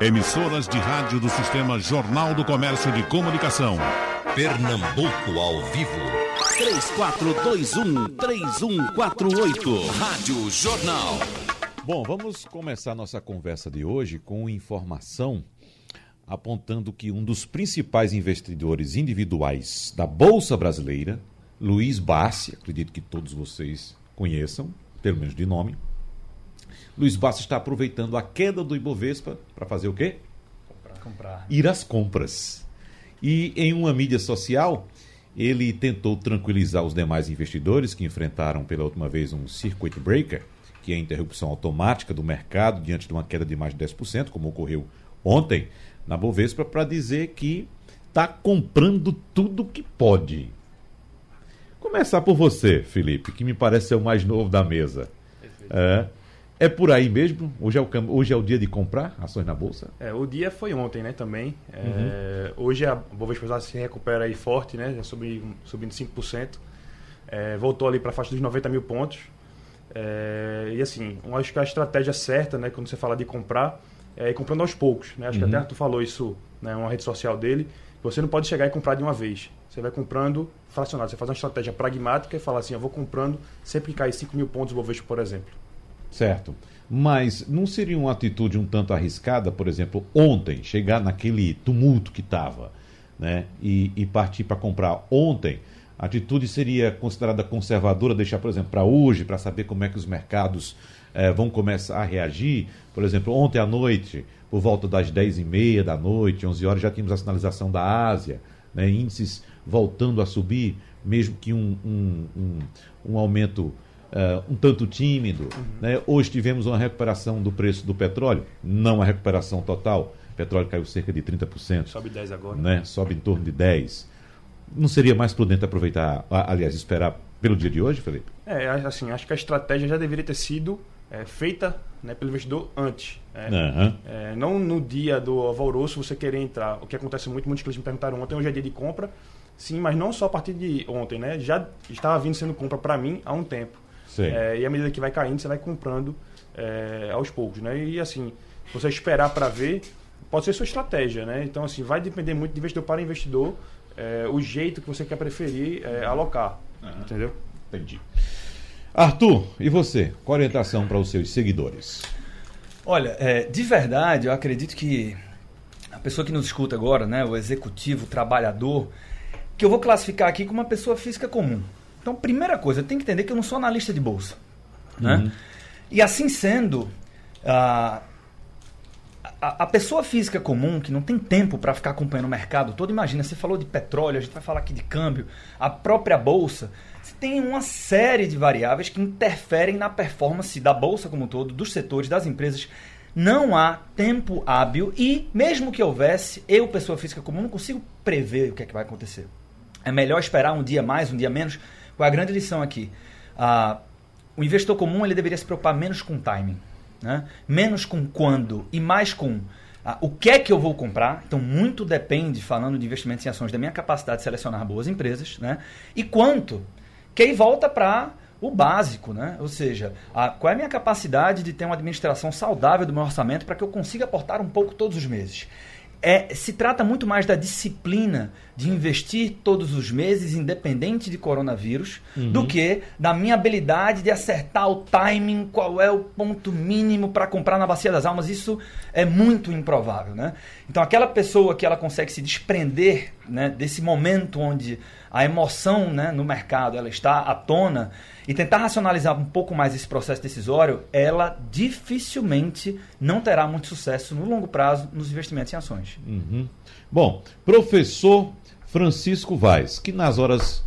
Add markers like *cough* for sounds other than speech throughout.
Emissoras de rádio do Sistema Jornal do Comércio de Comunicação. Pernambuco ao vivo. 3421-3148. Rádio Jornal. Bom, vamos começar nossa conversa de hoje com informação apontando que um dos principais investidores individuais da Bolsa Brasileira, Luiz Bassi, acredito que todos vocês conheçam, pelo menos de nome, Luiz Bassi está aproveitando a queda do Ibovespa para fazer o quê? Comprar. Ir às compras. E em uma mídia social, ele tentou tranquilizar os demais investidores que enfrentaram pela última vez um circuit breaker, que é a interrupção automática do mercado diante de uma queda de mais de 10%, como ocorreu ontem na Bovespa, para dizer que está comprando tudo que pode. Começar por você, Felipe, que me parece ser o mais novo da mesa. É, é por aí mesmo? Hoje é, o, hoje é o dia de comprar ações na Bolsa? É, o dia foi ontem, né, também. É, uhum. Hoje a Bovespa se recupera aí forte, né, já subindo, subindo 5%. É, voltou ali para a faixa dos 90 mil pontos. É, e assim, acho que a estratégia certa, né, quando você fala de comprar, é ir comprando aos poucos. Né? Acho uhum. que até tu falou isso né, uma rede social dele. Você não pode chegar e comprar de uma vez. Você vai comprando fracionado. Você faz uma estratégia pragmática e fala assim: eu vou comprando sempre que cair 5 mil pontos Bovespa, por exemplo. Certo. Mas não seria uma atitude um tanto arriscada, por exemplo, ontem, chegar naquele tumulto que estava né, e, e partir para comprar ontem? A atitude seria considerada conservadora, deixar, por exemplo, para hoje, para saber como é que os mercados eh, vão começar a reagir? Por exemplo, ontem à noite, por volta das 10h30 da noite, 11 horas, já tínhamos a sinalização da Ásia, né, índices voltando a subir, mesmo que um, um, um, um aumento uh, um tanto tímido. Uhum. Né? Hoje tivemos uma recuperação do preço do petróleo, não a recuperação total. O petróleo caiu cerca de 30%. Sobe 10 agora. Né? Sobe em torno de 10%. Não seria mais prudente aproveitar, aliás, esperar pelo dia de hoje, Felipe? É, assim, acho que a estratégia já deveria ter sido é, feita né, pelo investidor antes. Né? Uhum. É, não no dia do alvoroço você querer entrar. O que acontece muito, muitos clientes me perguntaram ontem, hoje é dia de compra. Sim, mas não só a partir de ontem, né? Já estava vindo sendo compra para mim há um tempo. É, e à medida que vai caindo, você vai comprando é, aos poucos, né? E assim, você esperar para ver, pode ser sua estratégia, né? Então, assim, vai depender muito de investidor para investidor, é, o jeito que você quer preferir é, alocar, uhum. entendeu? Entendi. Arthur, e você? Qual a orientação para os seus seguidores? Olha, é, de verdade, eu acredito que a pessoa que nos escuta agora, né, o executivo, o trabalhador, que eu vou classificar aqui como uma pessoa física comum. Então, primeira coisa, tem que entender que eu não sou analista de bolsa. Né? Uhum. E assim sendo, a, a, a, pessoa física comum, que não tem tempo para ficar acompanhando o mercado todo, imagina, você falou de petróleo, a gente vai falar aqui de câmbio, a própria bolsa, você tem uma série de variáveis que interferem na performance da bolsa como um todo, dos setores, das empresas. Não há tempo hábil e, mesmo que houvesse, eu, pessoa física comum, não consigo prever o que é que vai acontecer. É melhor esperar um dia mais, um dia menos, qual é a grande lição aqui? Ah, o investidor comum ele deveria se preocupar menos com timing, né? menos com quando e mais com ah, o que é que eu vou comprar. Então, muito depende, falando de investimentos em ações, da minha capacidade de selecionar boas empresas né? e quanto. Que aí volta para o básico, né? Ou seja, a, qual é a minha capacidade de ter uma administração saudável do meu orçamento para que eu consiga aportar um pouco todos os meses é, se trata muito mais da disciplina de investir todos os meses, independente de coronavírus, uhum. do que da minha habilidade de acertar o timing, qual é o ponto mínimo para comprar na Bacia das Almas. Isso é muito improvável. Né? Então, aquela pessoa que ela consegue se desprender né, desse momento onde a emoção né, no mercado ela está à tona e tentar racionalizar um pouco mais esse processo decisório, ela dificilmente não terá muito sucesso no longo prazo nos investimentos em ações. Uhum. Bom, professor Francisco Vaz, que nas horas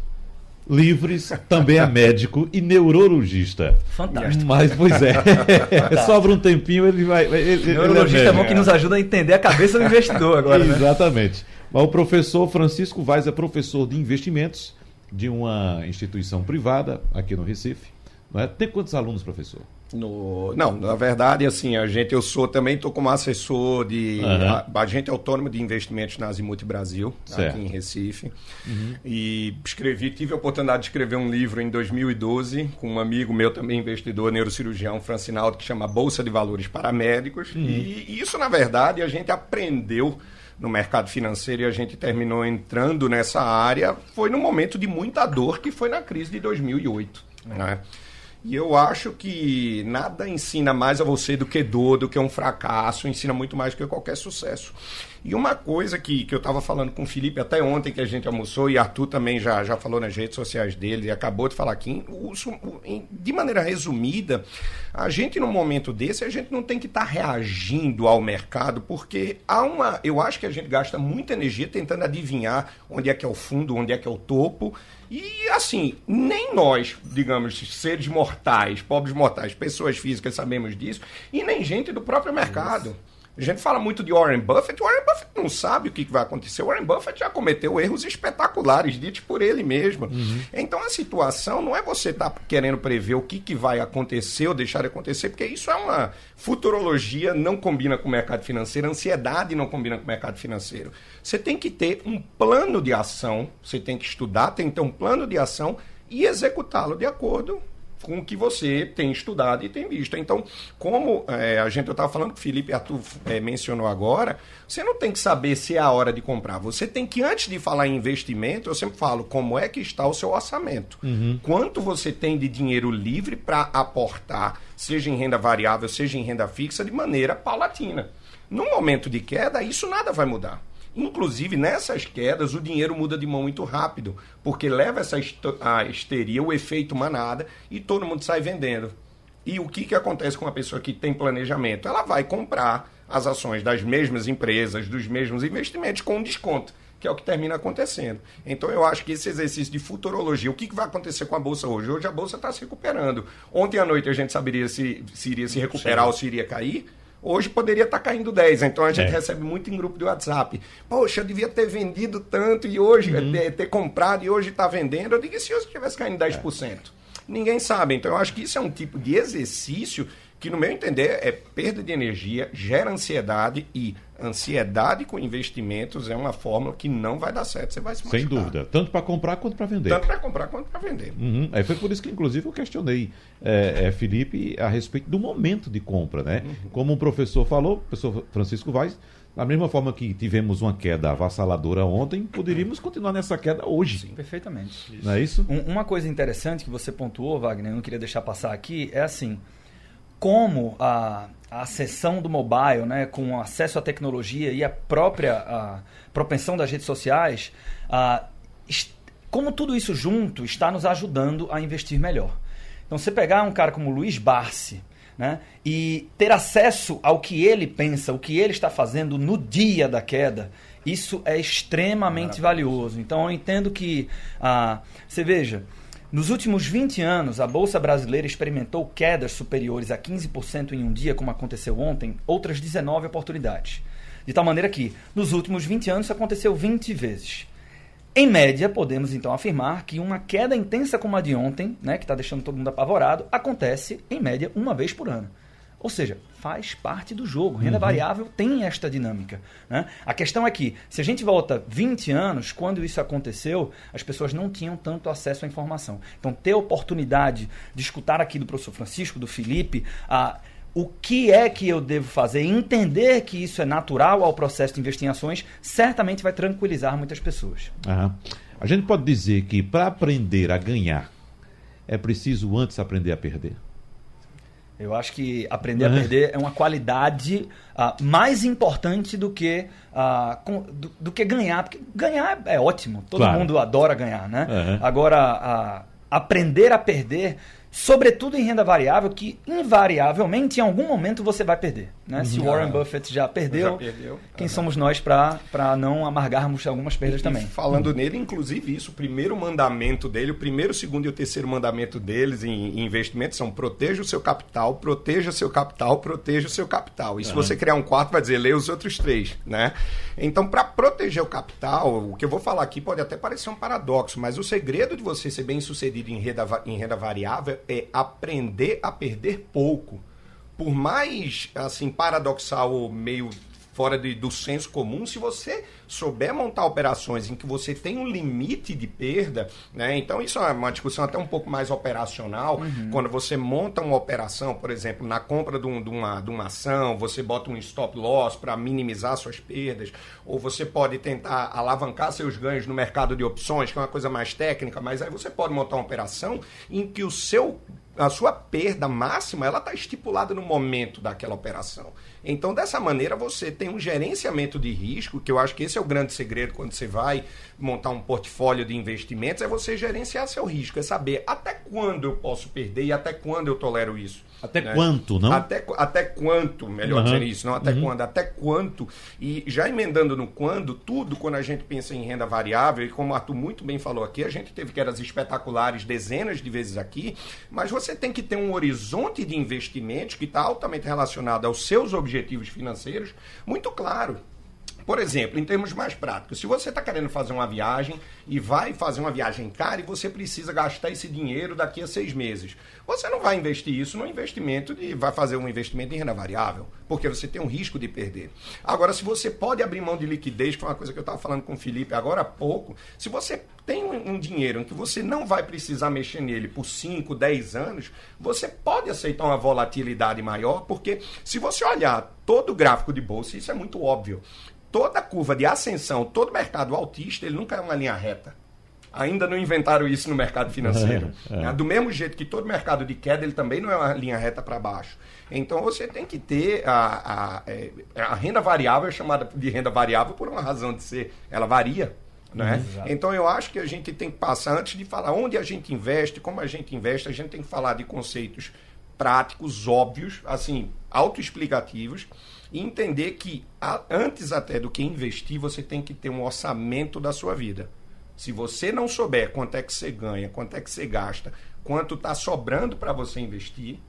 livres também é médico e neurologista. Fantástico. Mas, pois é, *laughs* sobra um tempinho, ele vai. Ele, neurologista ele é, é bom que nos ajuda a entender a cabeça do investidor agora. Né? Exatamente. Né? O professor Francisco Vaz é professor de investimentos de uma instituição privada aqui no Recife. Não é? Tem quantos alunos, professor? No, não, na verdade, assim, a gente, eu sou também, estou como assessor de Uhum. agente autônomo de investimentos na Azimuth Brasil, Certo. aqui em Recife. E escrevi, tive a oportunidade de escrever um livro em 2012 com um amigo meu também, investidor, neurocirurgião, Francinaldo, que chama Bolsa de Valores para Médicos. E, e isso, na verdade, a gente aprendeu no mercado financeiro e a gente terminou entrando nessa área foi num momento de muita dor que foi na crise de 2008, né? E eu acho que nada ensina mais a você do que dor, do que um fracasso, ensina muito mais do que qualquer sucesso. E uma coisa que, que eu estava falando com o Felipe até ontem que a gente almoçou, e Arthur também já, já falou nas redes sociais dele, e acabou de falar aqui, de maneira resumida, a gente num momento desse, a gente não tem que estar reagindo ao mercado, porque há uma. Eu acho que a gente gasta muita energia tentando adivinhar onde é que é o fundo, onde é que é o topo. E assim, nem nós, digamos, seres mortais, pobres mortais, pessoas físicas, sabemos disso, e nem gente do próprio mercado. A gente fala muito de Warren Buffett. Warren Buffett não sabe o que vai acontecer. Warren Buffett já cometeu erros espetaculares, ditos por ele mesmo. Então a situação não é você estar querendo prever o que, que vai acontecer ou deixar de acontecer, porque isso é uma futurologia, não combina com o mercado financeiro, ansiedade não combina com o mercado financeiro. Você tem que ter um plano de ação, você tem que estudar, tem que ter um plano de ação e executá-lo de acordo com o que você tem estudado e tem visto. Então, como é, a gente eu estava falando que o Felipe Arthur é, mencionou agora, você não tem que saber se é a hora de comprar. Você tem que, antes de falar em investimento, eu sempre falo como é que está o seu orçamento. Quanto você tem de dinheiro livre para aportar, seja em renda variável, seja em renda fixa, de maneira paulatina. No momento de queda, isso nada vai mudar. Inclusive, nessas quedas, o dinheiro muda de mão muito rápido, porque leva essa a histeria, o efeito manada, e todo mundo sai vendendo. E o que, que acontece com uma pessoa que tem planejamento? Ela vai comprar as ações das mesmas empresas, dos mesmos investimentos, com desconto, que é o que termina acontecendo. Então, eu acho que esse exercício de futurologia, o que, vai acontecer com a Bolsa hoje? Hoje a Bolsa está se recuperando. Ontem à noite a gente saberia se, se iria se recuperar ou se iria cair. Hoje poderia estar caindo 10, então a gente É. recebe muito em grupo de WhatsApp. Poxa, eu devia ter vendido tanto e hoje, ter, ter comprado e hoje está vendendo. Eu digo, e se hoje estivesse caindo 10%? Ninguém sabe. Então eu acho que isso é um tipo de exercício que, no meu entender, é perda de energia, gera ansiedade e ansiedade com investimentos é uma fórmula que não vai dar certo. Você vai se Sem machucar. dúvida. Tanto para comprar quanto para vender. Tanto para comprar quanto para vender. Uhum. Aí foi por isso que, inclusive, eu questionei é, é, Felipe a respeito do momento de compra, né? Como o professor falou, o professor Francisco Vaz, da mesma forma que tivemos uma queda avassaladora ontem, poderíamos continuar nessa queda hoje. Perfeitamente. Não é isso? Um- uma coisa interessante que você pontuou, Wagner, eu não queria deixar passar aqui, é assim, como a, a sessão do mobile, né, com acesso à tecnologia e a própria a propensão das redes sociais, a, como tudo isso junto está nos ajudando a investir melhor. Então, você pegar um cara como Luiz Barsi, né, e ter acesso ao que ele pensa, o que ele está fazendo no dia da queda, isso é extremamente valioso. Então, eu entendo que, ah, você veja, nos últimos 20 anos, a Bolsa Brasileira experimentou quedas superiores a 15% em um dia, como aconteceu ontem, outras 19 oportunidades. De tal maneira que, nos últimos 20 anos, isso aconteceu 20 vezes. Em média, podemos então afirmar que uma queda intensa como a de ontem, né, que está deixando todo mundo apavorado, acontece em média uma vez por ano. Ou seja, faz parte do jogo. Renda variável tem esta dinâmica. né? A questão é que, se a gente volta 20 anos, quando isso aconteceu, as pessoas não tinham tanto acesso à informação. Então, ter a oportunidade de escutar aqui do professor Francisco, do Felipe, a o que é que eu devo fazer, e entender que isso é natural ao processo de investir em ações, certamente vai tranquilizar muitas pessoas. Aham. A gente pode dizer que para aprender a ganhar, é preciso antes aprender a perder. Eu acho que aprender a Uhum. perder é uma qualidade ah, mais importante do que, ah, com- do, do que ganhar. Porque ganhar é ótimo, todo Claro. mundo adora ganhar, né? Uhum. Agora, ah, aprender a perder, sobretudo em renda variável, que invariavelmente em algum momento você vai perder. Né? Se o Warren Buffett já perdeu, Já perdeu. quem Aham. somos nós para não amargarmos algumas perdas E também? falando nele, inclusive isso, o primeiro mandamento dele, o primeiro, o segundo e o terceiro mandamento deles em, em investimentos são proteja o seu capital, proteja seu capital, proteja o seu capital. E se você criar um quarto, vai dizer, leia os outros três, né? Então, para proteger o capital, o que eu vou falar aqui pode até parecer um paradoxo, mas o segredo de você ser bem sucedido em renda, em renda variável é aprender a perder pouco. Por mais, assim, paradoxal ou meio fora de- do senso comum, se você souber montar operações em que você tem um limite de perda, né? Então isso é uma discussão até um pouco mais operacional, quando você monta uma operação, por exemplo, na compra de, um- de uma, de uma ação, você bota um stop loss para minimizar suas perdas, ou você pode tentar alavancar seus ganhos no mercado de opções, que é uma coisa mais técnica, mas aí você pode montar uma operação em que o seu a sua perda máxima ela está estipulada no momento daquela operação. Então, dessa maneira, você tem um gerenciamento de risco, que eu acho que esse é o grande segredo quando você vai montar um portfólio de investimentos, é você gerenciar seu risco, é saber até quando eu posso perder e até quando eu tolero isso. Até né? quanto, não? Até, até quanto, melhor Aham. dizer isso, não até quando, até quanto. E já emendando no quando, tudo quando a gente pensa em renda variável, e como o Arthur muito bem falou aqui, a gente teve quedas espetaculares dezenas de vezes aqui, mas você tem que ter um horizonte de investimentos que está altamente relacionado aos seus objetivos financeiros muito claro. Por exemplo, em termos mais práticos, se você está querendo fazer uma viagem e vai fazer uma viagem cara e você precisa gastar esse dinheiro daqui a seis meses, você não vai investir isso no investimento de. vai fazer um investimento em renda variável, porque você tem um risco de perder. Agora, se você pode abrir mão de liquidez, que foi uma coisa que eu estava falando com o Felipe agora há pouco, se você tem um, um dinheiro em que você não vai precisar mexer nele por 5, 10 anos, você pode aceitar uma volatilidade maior, porque se você olhar todo o gráfico de bolsa, isso é muito óbvio toda curva de ascensão, todo mercado altista, ele nunca é uma linha reta. Ainda não inventaram isso no mercado financeiro. É, é. Do mesmo jeito que todo mercado de queda, ele também não é uma linha reta para baixo. Então você tem que ter a, a, é, a renda variável, é chamada de renda variável por uma razão de ser. Ela varia. Né? Então eu acho que a gente tem que passar, antes de falar onde a gente investe, como a gente investe, a gente tem que falar de conceitos práticos, óbvios, assim, autoexplicativos, e entender que a- antes até do que investir, você tem que ter um orçamento da sua vida. Se você não souber quanto é que você ganha, quanto é que você gasta, quanto está sobrando para você investir,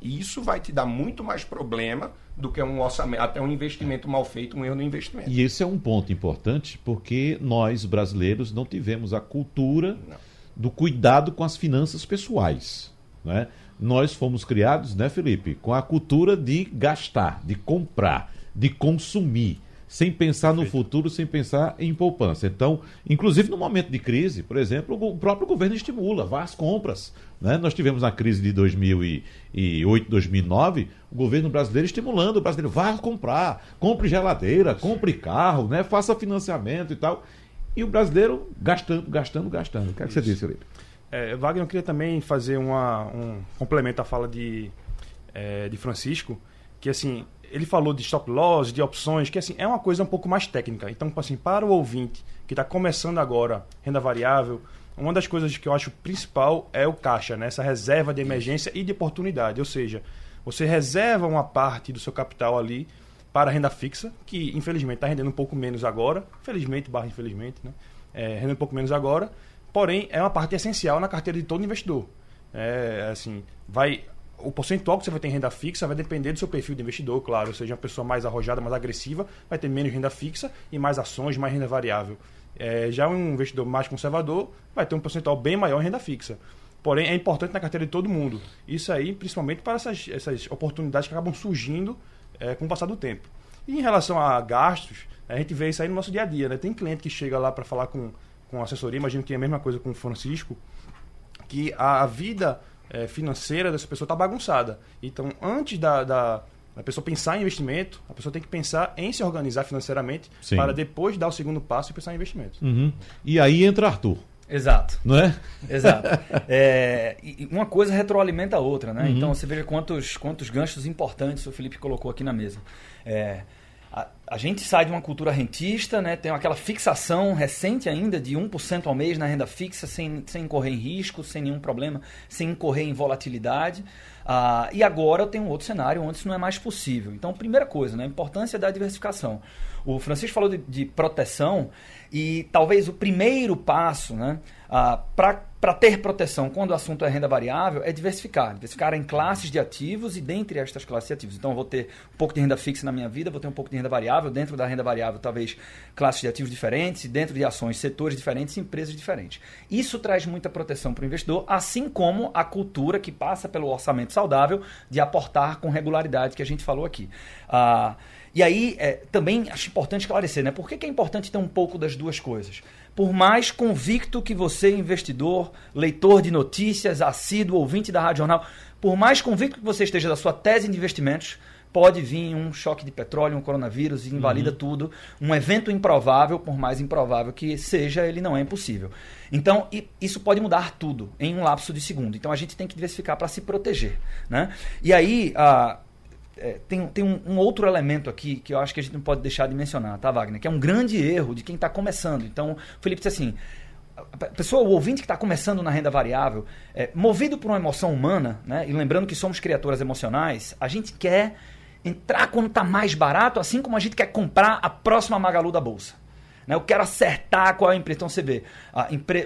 isso vai te dar muito mais problema do que um orçamento, até um investimento mal feito, um erro no investimento. E esse é um ponto importante porque nós, brasileiros, não tivemos a cultura Não. do cuidado com as finanças pessoais. Né? Nós fomos criados, né, Felipe, com a cultura de gastar, de comprar, de consumir, sem pensar no futuro, sem pensar em poupança. Então, inclusive no momento de crise, por exemplo, o próprio governo estimula, vá às compras. Né? Nós tivemos na crise de 2008, 2009, o governo brasileiro estimulando o brasileiro, vá comprar, compre geladeira, compre carro, né? faça financiamento e tal. E o brasileiro gastando, gastando, gastando. O que, é que você disse, Felipe? É, Wagner, eu queria também fazer uma, um complemento à fala de, é, de Francisco, que assim, ele falou de stop loss, de opções, que assim, é uma coisa um pouco mais técnica. Então, assim, para o ouvinte que está começando agora renda variável, uma das coisas que eu acho principal é o caixa, né? essa reserva de emergência e de oportunidade. Ou seja, você reserva uma parte do seu capital ali para renda fixa, que infelizmente está rendendo um pouco menos agora, felizmente barra infelizmente, né? É, rendendo um pouco menos agora, porém é uma parte essencial na carteira de todo investidor. É, assim, vai o percentual que você vai ter em renda fixa vai depender do seu perfil de investidor, claro. Seja, uma pessoa mais arrojada, mais agressiva, vai ter menos renda fixa e mais ações, mais renda variável. É, já um investidor mais conservador vai ter um percentual bem maior em renda fixa. Porém, é importante na carteira de todo mundo. Isso aí, principalmente para essas, essas oportunidades que acabam surgindo é, com o passar do tempo. E em relação a gastos, a gente vê isso aí no nosso dia a dia. Né? Tem cliente que chega lá para falar com, com assessoria, imagino que é a mesma coisa com o Francisco, que a, a vida é, financeira dessa pessoa está bagunçada. Então, antes da, da, da pessoa pensar em investimento, a pessoa tem que pensar em se organizar financeiramente Sim. para depois dar o segundo passo e pensar em investimento. Uhum. E aí entra Arthur, Exato. não é? Exato. *laughs* É, uma coisa retroalimenta a outra, né? Uhum. Então você veja quantos, quantos ganchos importantes o Felipe colocou aqui na mesa. É, a, gente sai de uma cultura rentista, né? tem aquela fixação recente ainda de 1% ao mês na renda fixa, sem, sem incorrer em risco, sem nenhum problema, sem incorrer em volatilidade. Ah, e agora eu tenho um outro cenário onde isso não é mais possível. Então, primeira coisa, né, a importância da diversificação. O Francisco falou de, de proteção e talvez o primeiro passo né, ah, para ter proteção quando o assunto é renda variável é diversificar. Diversificar em classes de ativos e dentre estas classes de ativos. Então, eu vou ter um pouco de renda fixa na minha vida, vou ter um pouco de renda variável. Dentro da renda variável, talvez classes de ativos diferentes, e dentro de ações, setores diferentes, empresas diferentes. Isso traz muita proteção para o investidor, assim como a cultura que passa pelo orçamento saudável de aportar com regularidade que a gente falou aqui. Ah, e aí, é, também acho importante esclarecer, né? Por que, que é importante ter um pouco das duas coisas? Por mais convicto que você, investidor, leitor de notícias, assíduo, ouvinte da Rádio Jornal, por mais convicto que você esteja da sua tese de investimentos, pode vir um choque de petróleo, um coronavírus e invalida uhum. tudo. Um evento improvável, por mais improvável que seja, ele não é impossível. Então, isso pode mudar tudo em um lapso de segundo. Então, a gente tem que diversificar para se proteger. Né? E aí, a é, tem, tem um, um, outro elemento aqui que eu acho que a gente não pode deixar de mencionar, tá, Wagner? Que é um grande erro de quem está começando. Então, o Felipe disse assim: a pessoa, o ouvinte que está começando na renda variável, é, movido por uma emoção humana, né, e lembrando que somos criaturas emocionais, a gente quer entrar quando está mais barato, assim como a gente quer comprar a próxima Magalu da Bolsa. Né, eu quero acertar qual é a empresa. Então você vê,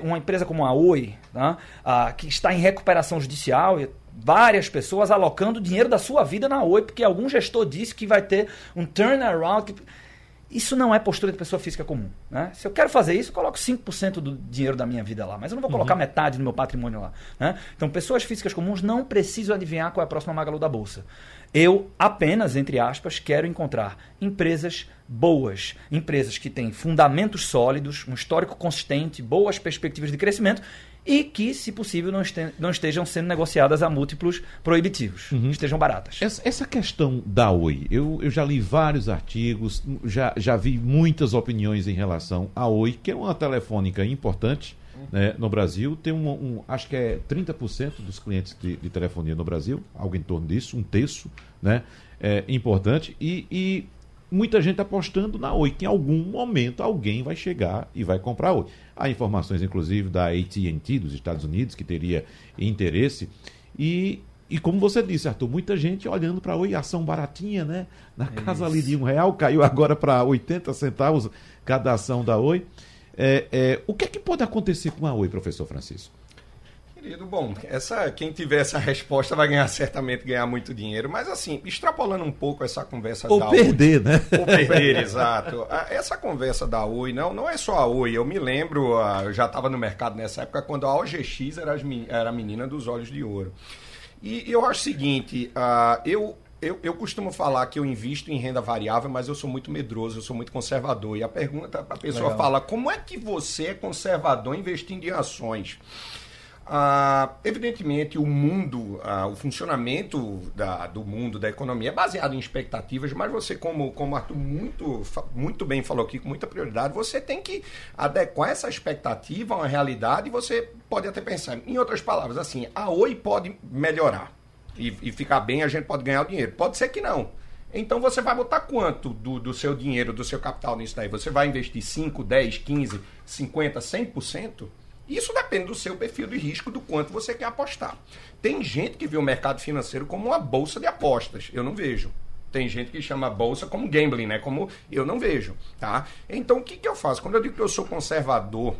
uma empresa como a Oi, tá, que está em recuperação judicial, várias pessoas alocando dinheiro da sua vida na Oi, porque algum gestor disse que vai ter um turnaround. Isso não é postura de pessoa física comum. Né? Se eu quero fazer isso, eu coloco 5% do dinheiro da minha vida lá, mas eu não vou colocar uhum. metade do meu patrimônio lá. Né? Então, pessoas físicas comuns não precisam adivinhar qual é a próxima Magalu da Bolsa. Eu apenas, entre aspas, quero encontrar empresas boas, empresas que têm fundamentos sólidos, um histórico consistente, boas perspectivas de crescimento e que, se possível, não, este, não estejam sendo negociadas a múltiplos proibitivos, uhum. estejam baratas. Essa, essa, questão da Oi, eu, eu já li vários artigos, já, já vi muitas opiniões em relação à Oi, que é uma telefônica importante né, no Brasil. Tem um, um, acho que é 30% dos clientes de, de, telefonia no Brasil, algo em torno disso, um terço, né? É importante. E, e muita gente apostando na Oi, que em algum momento alguém vai chegar e vai comprar a Oi. Há informações, inclusive, da AT&T dos Estados Unidos, que teria interesse. E, e como você disse, Arthur, muita gente olhando para a Oi, ação baratinha, né? Na casa Isso. ali de um real, caiu agora para 80 centavos cada ação da Oi. É, é, o que é que pode acontecer com a Oi, professor Francisco? Querido, bom, essa, quem tiver essa resposta vai ganhar certamente ganhar muito dinheiro, mas assim, extrapolando um pouco essa conversa Ou da perder, Oi, né? Ou perder, exato. Essa conversa da Oi, não, não é só a Oi, eu me lembro, eu já estava no mercado nessa época, quando a OGX era, as, era a menina dos olhos de ouro. E eu acho o seguinte, eu, eu, eu, costumo falar que eu invisto em renda variável, mas eu sou muito medroso, eu sou muito conservador. E a pergunta, a pessoa Legal. fala, como é que você é conservador investindo em ações? Ah, evidentemente, o mundo, ah, o funcionamento da, do mundo, da economia, é baseado em expectativas, mas você, como, como Arthur muito, muito bem falou aqui, com muita prioridade, você tem que adequar essa expectativa a uma realidade e você pode até pensar, em outras palavras, assim, a Oi pode melhorar e, e ficar bem, a gente pode ganhar o dinheiro. Pode ser que não. Então você vai botar quanto do, do seu dinheiro, do seu capital nisso daí? Você vai investir 5, 10, 15, 50, 100%? Isso depende do seu perfil de risco, do quanto você quer apostar. Tem gente que vê o mercado financeiro como uma bolsa de apostas. Eu não vejo. Tem gente que chama a bolsa como gambling, né? Como eu não vejo, tá? Então o que, que eu faço? Quando eu digo que eu sou conservador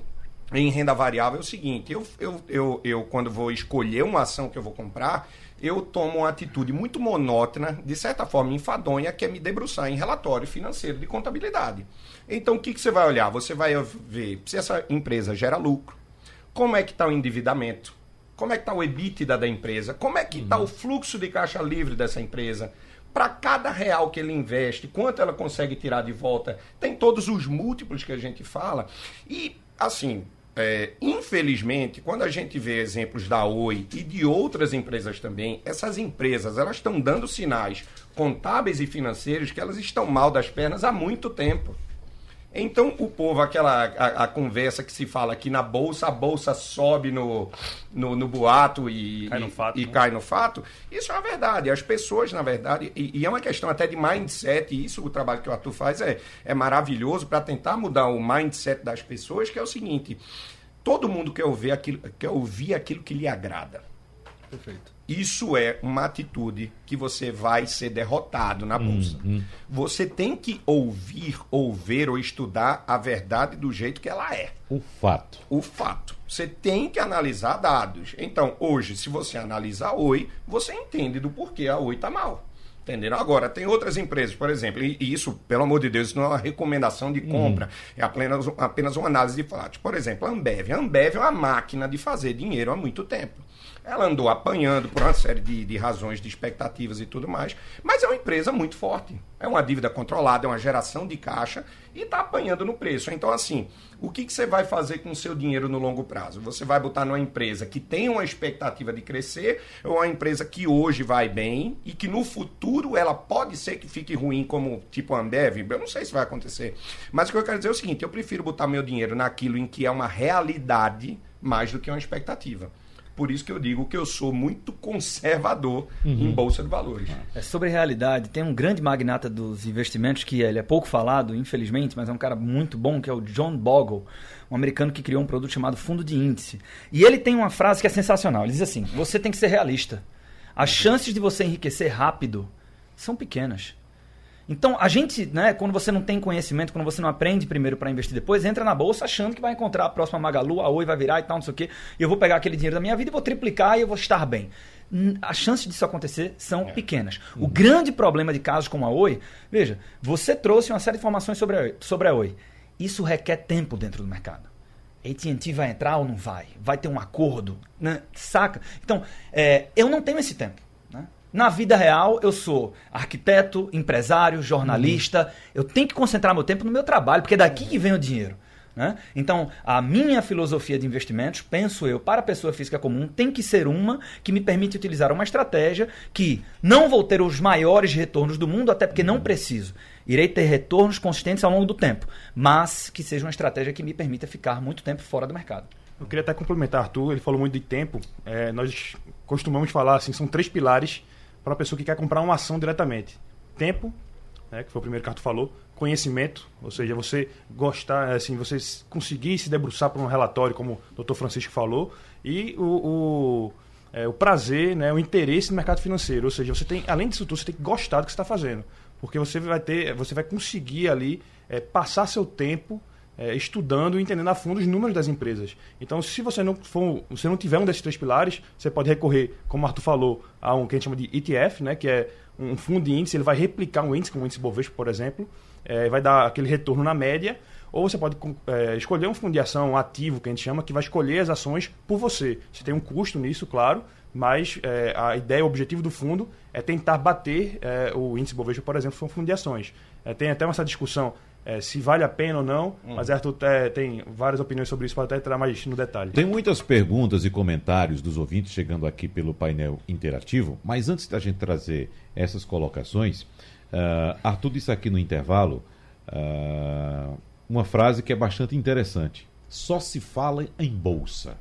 em renda variável, é o seguinte: eu, eu, eu, eu quando vou escolher uma ação que eu vou comprar, eu tomo uma atitude muito monótona, de certa forma enfadonha, que é me debruçar em relatório financeiro de contabilidade. Então, o que, que você vai olhar? Você vai ver se essa empresa gera lucro, como é que está o endividamento, como é que está o EBITDA da empresa, como é que está uhum. o fluxo de caixa livre dessa empresa. Para cada real que ele investe, quanto ela consegue tirar de volta, tem todos os múltiplos que a gente fala. E, assim, é, infelizmente, quando a gente vê exemplos da Oi e de outras empresas também, essas empresas elas estão dando sinais contábeis e financeiros que elas estão mal das pernas há muito tempo. Então, o povo, aquela a, a, conversa que se fala aqui na bolsa, a bolsa sobe no, no, no boato e, cai no, fato, e, né? cai no fato, isso é uma verdade. As pessoas, na verdade, e, e, é uma questão até de mindset, e isso o trabalho que o Arthur faz é, é maravilhoso para tentar mudar o mindset das pessoas, que é o seguinte: todo mundo quer ouvir aquilo, quer ouvir aquilo que lhe agrada. Perfeito. Isso é uma atitude que você vai ser derrotado na bolsa. Você tem que ouvir, ou ver ou estudar a verdade do jeito que ela é. O fato. O fato. Você tem que analisar dados. Então, hoje, se você analisa a Oi, você entende do porquê a Oi está mal. Entenderam? Agora, tem outras empresas, por exemplo, e isso, pelo amor de Deus, isso não é uma recomendação de compra, é apenas, apenas uma análise de fatos. Por exemplo, a Ambev. A Ambev é uma máquina de fazer dinheiro há muito tempo. Ela andou apanhando por uma série de, de razões, de expectativas e tudo mais, mas é uma empresa muito forte. É uma dívida controlada, é uma geração de caixa e está apanhando no preço. Então, assim, o que, que você vai fazer com o seu dinheiro no longo prazo? Você vai botar numa empresa que tem uma expectativa de crescer ou uma empresa que hoje vai bem e que no futuro ela pode ser que fique ruim, como tipo a Ambev? Eu não sei se vai acontecer. Mas o que eu quero dizer é o seguinte: eu prefiro botar meu dinheiro naquilo em que é uma realidade mais do que uma expectativa. Por isso que eu digo que eu sou muito conservador em bolsa de valores. É sobre realidade. Tem um grande magnata dos investimentos que ele é pouco falado, infelizmente, mas é um cara muito bom, que é o John Bogle, um americano que criou um produto chamado fundo de índice. E ele tem uma frase que é sensacional. Ele diz assim: você tem que ser realista. As chances de você enriquecer rápido são pequenas. Então, a gente, né, quando você não tem conhecimento, quando você não aprende primeiro para investir depois, entra na bolsa achando que vai encontrar a próxima Magalu, a Oi vai virar e tal, não sei o quê, e eu vou pegar aquele dinheiro da minha vida e vou triplicar e eu vou estar bem. As chances disso acontecer são pequenas. O grande problema de casos como a Oi, veja, você trouxe uma série de informações sobre a Oi. Sobre a Oi. Isso requer tempo dentro do mercado. AT&T vai entrar ou não vai? Vai ter um acordo? Né? Saca? Então, é, eu não tenho esse tempo. Na vida real, eu sou arquiteto, empresário, jornalista. Eu tenho que concentrar meu tempo no meu trabalho, porque é daqui que vem o dinheiro. né? Então, a minha filosofia de investimentos, penso eu, para a pessoa física comum, tem que ser uma que me permite utilizar uma estratégia que não vou ter os maiores retornos do mundo, até porque não preciso. Irei ter retornos consistentes ao longo do tempo, mas que seja uma estratégia que me permita ficar muito tempo fora do mercado. Eu queria até complementar, Arthur, ele falou muito de tempo. É, nós costumamos falar assim, são três pilares para a pessoa que quer comprar uma ação diretamente. Tempo, né, que foi o primeiro que Arthur falou, conhecimento, ou seja, você gostar, assim, você conseguir se debruçar por um relatório, como o Dr. Francisco falou, e o, o, é, o prazer, né, o interesse no mercado financeiro. Ou seja, você tem, além disso tudo, você tem que gostar do que você está fazendo. Porque você vai ter, você vai conseguir ali é, passar seu tempo é, estudando e entendendo a fundo os números das empresas. Então, se você não for, você não tiver um desses três pilares, você pode recorrer, como o Arthur falou, a um que a gente chama de ETF, né, que é um fundo de índice, ele vai replicar um índice, como o índice Bovespa, por exemplo, é, vai dar aquele retorno na média, ou você pode com- é, escolher um fundo de ação um ativo, que a gente chama, que vai escolher as ações por você. Você tem um custo nisso, claro, mas é, a ideia, o objetivo do fundo é tentar bater é, o índice Bovespa, por exemplo, for um fundo de ações. É, tem até essa discussão é, se vale a pena ou não, mas Arthur é, tem várias opiniões sobre isso, pode até entrar mais no detalhe. Tem muitas perguntas e comentários dos ouvintes chegando aqui pelo painel interativo, mas antes da gente trazer essas colocações, ah, Arthur disse aqui no intervalo ah, uma frase que é bastante interessante. Só se fala em bolsa.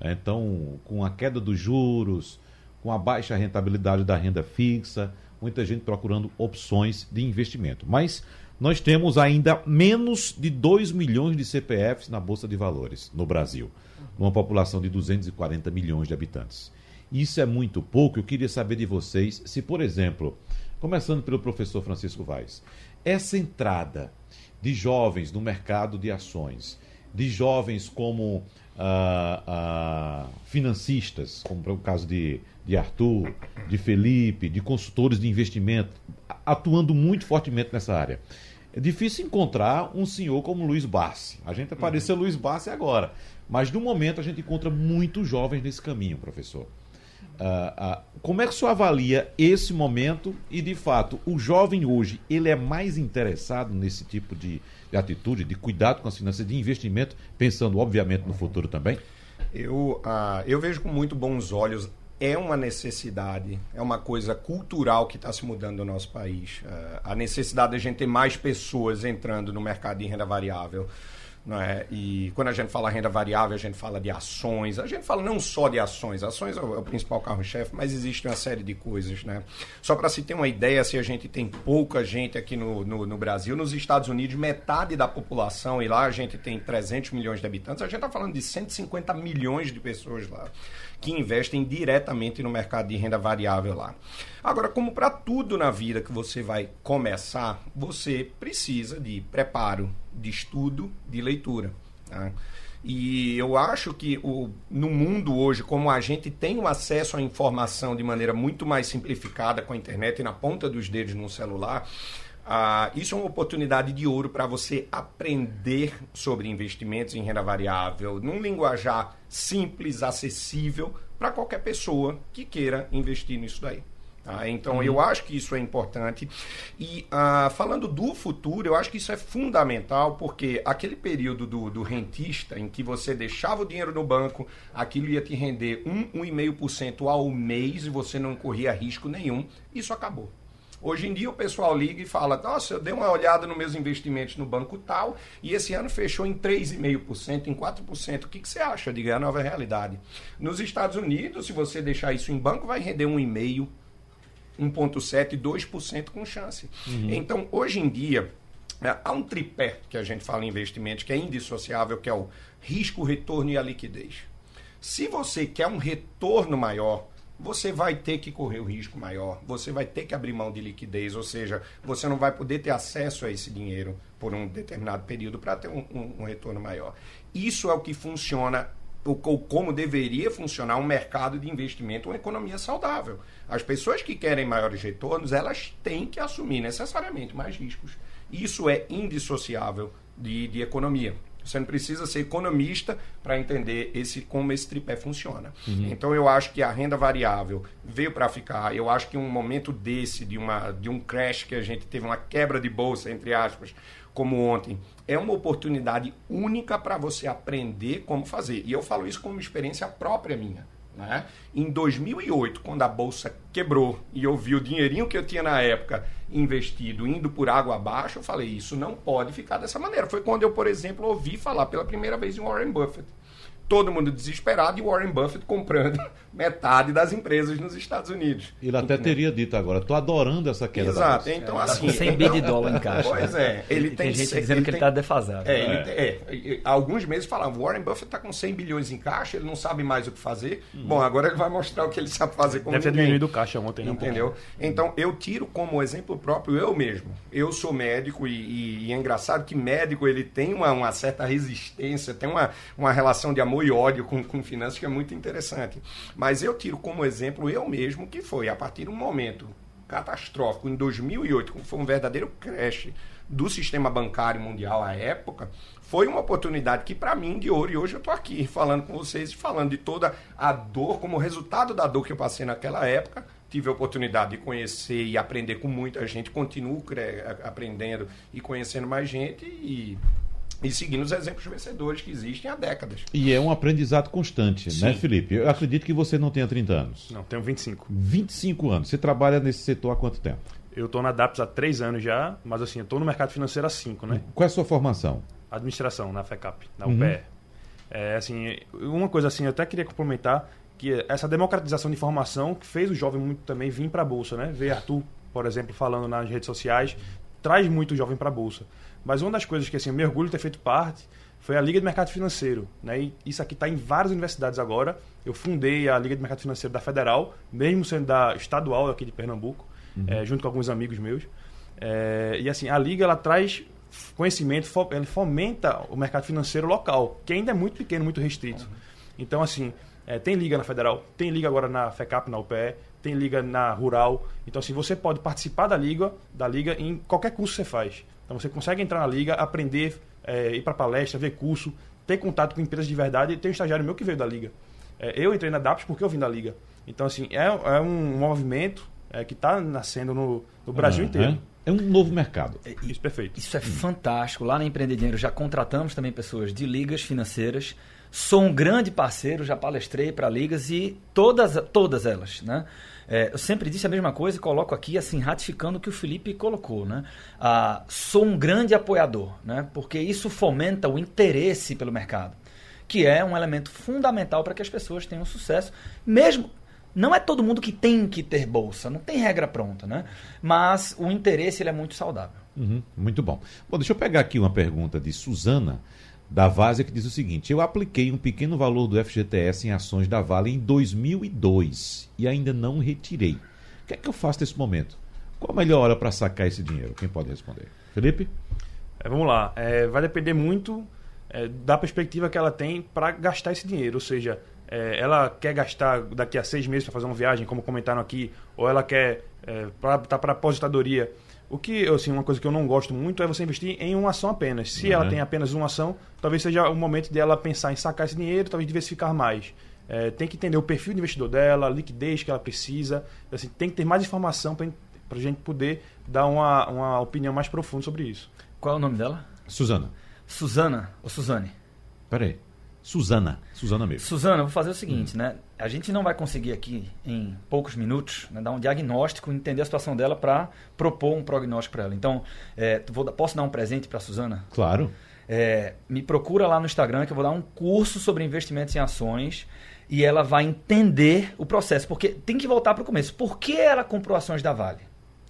Então, com a queda dos juros, com a baixa rentabilidade da renda fixa, muita gente procurando opções de investimento. Mas nós temos ainda menos de 2 milhões de CPFs na Bolsa de Valores no Brasil, numa população de 240 milhões de habitantes. Isso é muito pouco. Eu queria saber de vocês se, por exemplo, começando pelo professor Francisco Vaz, essa entrada de jovens no mercado de ações, de jovens como ah, ah, financistas, como é o caso de, de Arthur, de Felipe, de consultores de investimento, atuando muito fortemente nessa área. É difícil encontrar um senhor como Luiz Bassi. A gente apareceu Luiz Bassi agora. Mas no momento a gente encontra muitos jovens nesse caminho, professor. Ah, ah, como é que o senhor avalia esse momento e, de fato, o jovem hoje, ele é mais interessado nesse tipo de, de atitude, de cuidado com as finanças, de investimento, pensando, obviamente, no futuro também? Eu, ah, eu vejo com muito bons olhos. É uma necessidade, é uma coisa cultural que está se mudando no nosso país. Ah, a necessidade de a gente ter mais pessoas entrando no mercado de renda variável. Não é? E quando a gente fala renda variável, a gente fala de ações. A gente fala não só de ações. Ações é o, é principal carro-chefe, mas existe uma série de coisas. Né? Só para se ter uma ideia, se a gente tem pouca gente aqui no, no, no, Brasil, nos Estados Unidos, metade da população, e lá a gente tem 300 milhões de habitantes, a gente está falando de 150 milhões de pessoas lá que investem diretamente no mercado de renda variável lá. Agora, como para tudo na vida que você vai começar, você precisa de preparo, de estudo, de leitura. Tá? E eu acho que o, no mundo hoje, como a gente tem o acesso à informação de maneira muito mais simplificada com a internet e na ponta dos dedos no celular, ah, isso é uma oportunidade de ouro para você aprender sobre investimentos em renda variável num linguajar simples, acessível para qualquer pessoa que queira investir nisso daí. Tá? Então, eu acho que isso é importante. E ah, falando do futuro, eu acho que isso é fundamental, porque aquele período do, do rentista, em que você deixava o dinheiro no banco, aquilo ia te render 1, 1,5% ao mês e você não corria risco nenhum, isso acabou. Hoje em dia o pessoal liga e fala: Nossa, eu dei uma olhada nos meus investimentos no banco tal e esse ano fechou em 3,5%, em 4%. O que, que você acha? de ganhar a nova realidade. Nos Estados Unidos, se você deixar isso em banco, vai render 1,5%, 1,7%, 2% com chance. Uhum. Então, hoje em dia, é, há um tripé que a gente fala em investimentos que é indissociável, que é o risco, retorno e a liquidez. Se você quer um retorno maior, você vai ter que correr o risco maior, você vai ter que abrir mão de liquidez, ou seja, você não vai poder ter acesso a esse dinheiro por um determinado período para ter um, um, um, retorno maior. Isso é o que funciona, ou, ou como deveria funcionar um mercado de investimento, uma economia saudável. As pessoas que querem maiores retornos, elas têm que assumir necessariamente mais riscos. Isso é indissociável de, de economia. Você não precisa ser economista para entender esse, como esse tripé funciona. Uhum. Então eu acho que a renda variável veio para ficar. Eu acho que um momento desse, de, uma, de um crash que a gente teve, uma quebra de bolsa, entre aspas, como ontem, é uma oportunidade única para você aprender como fazer. E eu falo isso como experiência própria minha. Né? Em 2008, quando a bolsa quebrou e eu vi o dinheirinho que eu tinha na época investido indo por água abaixo, eu falei: isso não pode ficar dessa maneira. Foi quando eu, por exemplo, ouvi falar pela primeira vez em Warren Buffett todo mundo desesperado e Warren Buffett comprando *laughs* metade das empresas nos Estados Unidos. Ele até teria dito agora, estou adorando essa queda. Exato, então é, assim... 100 então, bi de dólar em caixa. Pois é. Ele tem, tem gente dizendo ele que ele está defasado. É, é. Ele, é, alguns meses falavam, Warren Buffett está com 100 bilhões em caixa, ele não sabe mais o que fazer. Hum. Bom, agora ele vai mostrar o que ele sabe fazer com Deve ter diminuído o caixa ontem. Né, Entendeu? Então, eu tiro como exemplo próprio eu mesmo. Eu sou médico e, e, e é engraçado que médico ele tem uma, uma certa resistência, tem uma, uma relação de amor e ódio com, com finanças que é muito interessante. Mas eu tiro como exemplo eu mesmo, que foi a partir de um momento catastrófico, em 2008, que foi um verdadeiro crash do sistema bancário mundial à época, foi uma oportunidade que para mim de ouro e hoje eu estou aqui falando com vocês, falando de toda a dor, como resultado da dor que eu passei naquela época, tive a oportunidade de conhecer e aprender com muita gente, continuo aprendendo e conhecendo mais gente e e seguindo os exemplos vencedores que existem há décadas. E é um aprendizado constante, né, Sim. né, Felipe? Eu acredito que você não tenha 30 anos. Não, tenho 25. 25 anos. Você trabalha nesse setor há quanto tempo? Eu estou na DAPS há 3 anos já, mas assim, eu estou no mercado financeiro há 5, né? Qual é a sua formação? Administração, na FECAP, na UPE. Uhum. É, assim, uma coisa assim, eu até queria complementar que essa democratização de informação que fez o jovem muito também vir para a Bolsa, né? Ver Arthur, por exemplo, falando nas redes sociais, traz muito o jovem para a Bolsa. Mas uma das coisas que assim, eu me orgulho de ter feito parte foi a Liga de Mercado Financeiro. Né? E isso aqui está em várias universidades agora. Eu fundei a Liga de Mercado Financeiro da Federal, mesmo sendo da estadual aqui de Pernambuco, uhum. é, junto com alguns amigos meus. É, e assim, a Liga ela traz conhecimento, ela fomenta o mercado financeiro local, que ainda é muito pequeno, muito restrito. Uhum. Então, assim, é, tem liga na Federal, tem liga agora na FECAP, na UPE, tem liga na Rural. Então, assim, você pode participar da liga, da liga em qualquer curso que você faz. Então você consegue entrar na liga, aprender, é, ir para palestra, ver curso, ter contato com empresas de verdade. E tem um estagiário meu que veio da liga. É, eu entrei na DAPS porque eu vim da liga. Então, assim, é, é um movimento é, que está nascendo no, no Brasil Ah, inteiro. É um novo mercado. Isso, perfeito. Isso é fantástico. Lá na Empreender Dinheiro já contratamos também pessoas de ligas financeiras. Sou um grande parceiro, já palestrei para ligas e todas, todas elas, né? É, eu sempre disse a mesma coisa e coloco aqui, assim, ratificando o que o Felipe colocou, né? Ah, sou um grande apoiador, né? Porque isso fomenta o interesse pelo mercado, que é um elemento fundamental para que as pessoas tenham sucesso, mesmo não é todo mundo que tem que ter bolsa, não tem regra pronta, né? Mas o interesse ele é muito saudável. Uhum, muito bom. Bom, deixa eu pegar aqui uma pergunta de Suzana da Várzea que diz o seguinte: Eu apliquei um pequeno valor do FGTS em ações da Vale em 2002 e ainda não retirei. O que é que eu faço nesse momento? Qual a melhor hora para sacar esse dinheiro? Quem pode responder? Felipe? É, vamos lá. É, vai depender muito é, da perspectiva que ela tem para gastar esse dinheiro. Ou seja, é, ela quer gastar daqui a seis meses para fazer uma viagem, como comentaram aqui, ou ela quer é, para tá para aposentadoria. O que, assim, uma coisa que eu não gosto muito é você investir em uma ação apenas. Se Uhum. ela tem apenas uma ação, talvez seja o momento dela pensar em sacar esse dinheiro, talvez diversificar mais. É, tem que entender o perfil do investidor dela, a liquidez que ela precisa. Assim, tem que ter mais informação para a gente poder dar uma, uma opinião mais profunda sobre isso. Qual é o nome dela? Suzana. Suzana ou Suzane? Peraí. Suzana. Suzana mesmo. Suzana, eu vou fazer o seguinte, né? A gente não vai conseguir aqui, em poucos minutos, né, dar um diagnóstico, entender a situação dela para propor um prognóstico para ela. Então, é, vou, posso dar um presente para Suzana? Claro. É, me procura lá no Instagram que eu vou dar um curso sobre investimentos em ações e ela vai entender o processo. Porque tem que voltar para o começo. Por que ela comprou ações da Vale?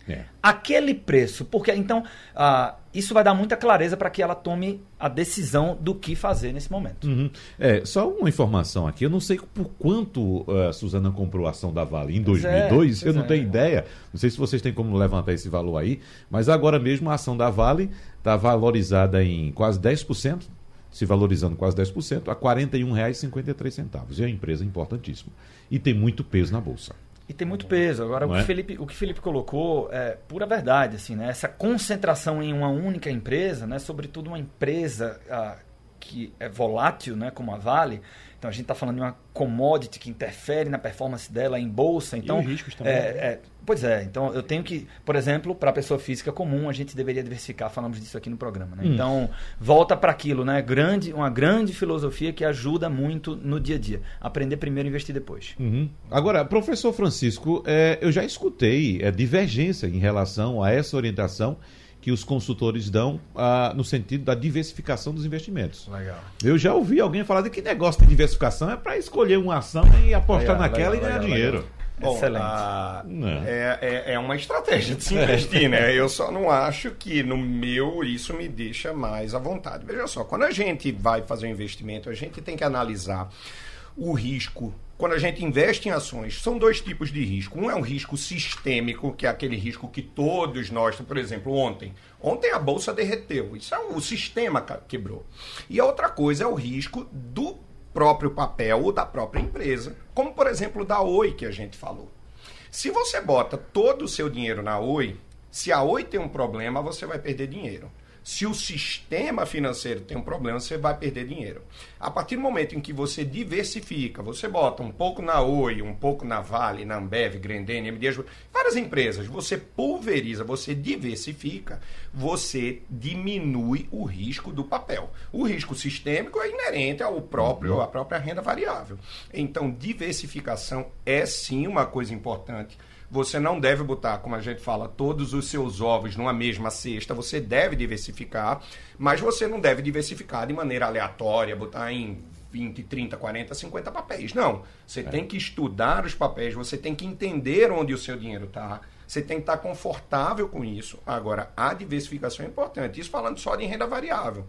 É. Aquele preço. Porque então ah, isso vai dar muita clareza para que ela tome a decisão do que fazer nesse momento. Uhum. É, só uma informação aqui, eu não sei por quanto a Suzana comprou a ação da Vale em Pois é, 2002, eu não é. tenho ideia, não sei se vocês têm como levantar esse valor aí, mas agora mesmo a ação da Vale está valorizada em quase 10%, se valorizando quase 10%, a R$ 41,53. É uma empresa importantíssima. E tem muito peso na Bolsa. E tem muito peso. Agora, o que, é? Felipe, o que Felipe colocou é pura verdade, assim, né? Essa concentração em uma única empresa, né? Sobretudo uma empresa ah, que é volátil, né? Como a Vale. Então, a gente está falando de uma commodity que interfere na performance dela em bolsa. Então, os riscos também, é, né? é, pois é. Então, eu tenho que, por exemplo, para a pessoa física comum, a gente deveria diversificar. Falamos disso aqui no programa, né? Hum. Então, volta para aquilo, né? Grande, uma grande filosofia que ajuda muito no dia a dia. Aprender primeiro e investir depois. Uhum. Agora, professor Francisco, é, eu já escutei é, divergência em relação a essa orientação que os consultores dão ah, no sentido da diversificação dos investimentos. Legal. Eu já ouvi alguém falar de que negócio de diversificação é para escolher uma ação e apostar Legal, naquela legal, e ganhar dinheiro. Bom, Excelente. a- Não. é, é, é uma estratégia de se investir, né? Eu só não acho que no meu isso me deixa mais à vontade. Veja só, quando a gente vai fazer um investimento, a gente tem que analisar o risco. Quando a gente investe em ações, são dois tipos de risco. Um é um risco sistêmico, que é aquele risco que todos nós, por exemplo, ontem. Ontem a bolsa derreteu. Isso é o sistema quebrou. E a outra coisa é o risco do próprio papel ou da própria empresa. Como, por exemplo, da Oi, que a gente falou. Se você bota todo o seu dinheiro na Oi, se a Oi tem um problema, você vai perder dinheiro. Se o sistema financeiro tem um problema, você vai perder dinheiro. A partir do momento em que você diversifica, você bota um pouco na Oi, um pouco na Vale, na Ambev, Grendene, MD, várias empresas, você pulveriza, você diversifica, você diminui o risco do papel. O risco sistêmico é inerente ao próprio, à própria renda variável. Então, diversificação é sim uma coisa importante. Você não deve botar, como a gente fala, todos os seus ovos numa mesma cesta. Você deve diversificar, mas você não deve diversificar de maneira aleatória, botar em 20, 30, 40, 50 papéis. Não. Você tem que estudar os papéis, você tem que entender onde o seu dinheiro está. Você tem que estar confortável com isso. Agora, a diversificação é importante. Isso falando só de renda variável.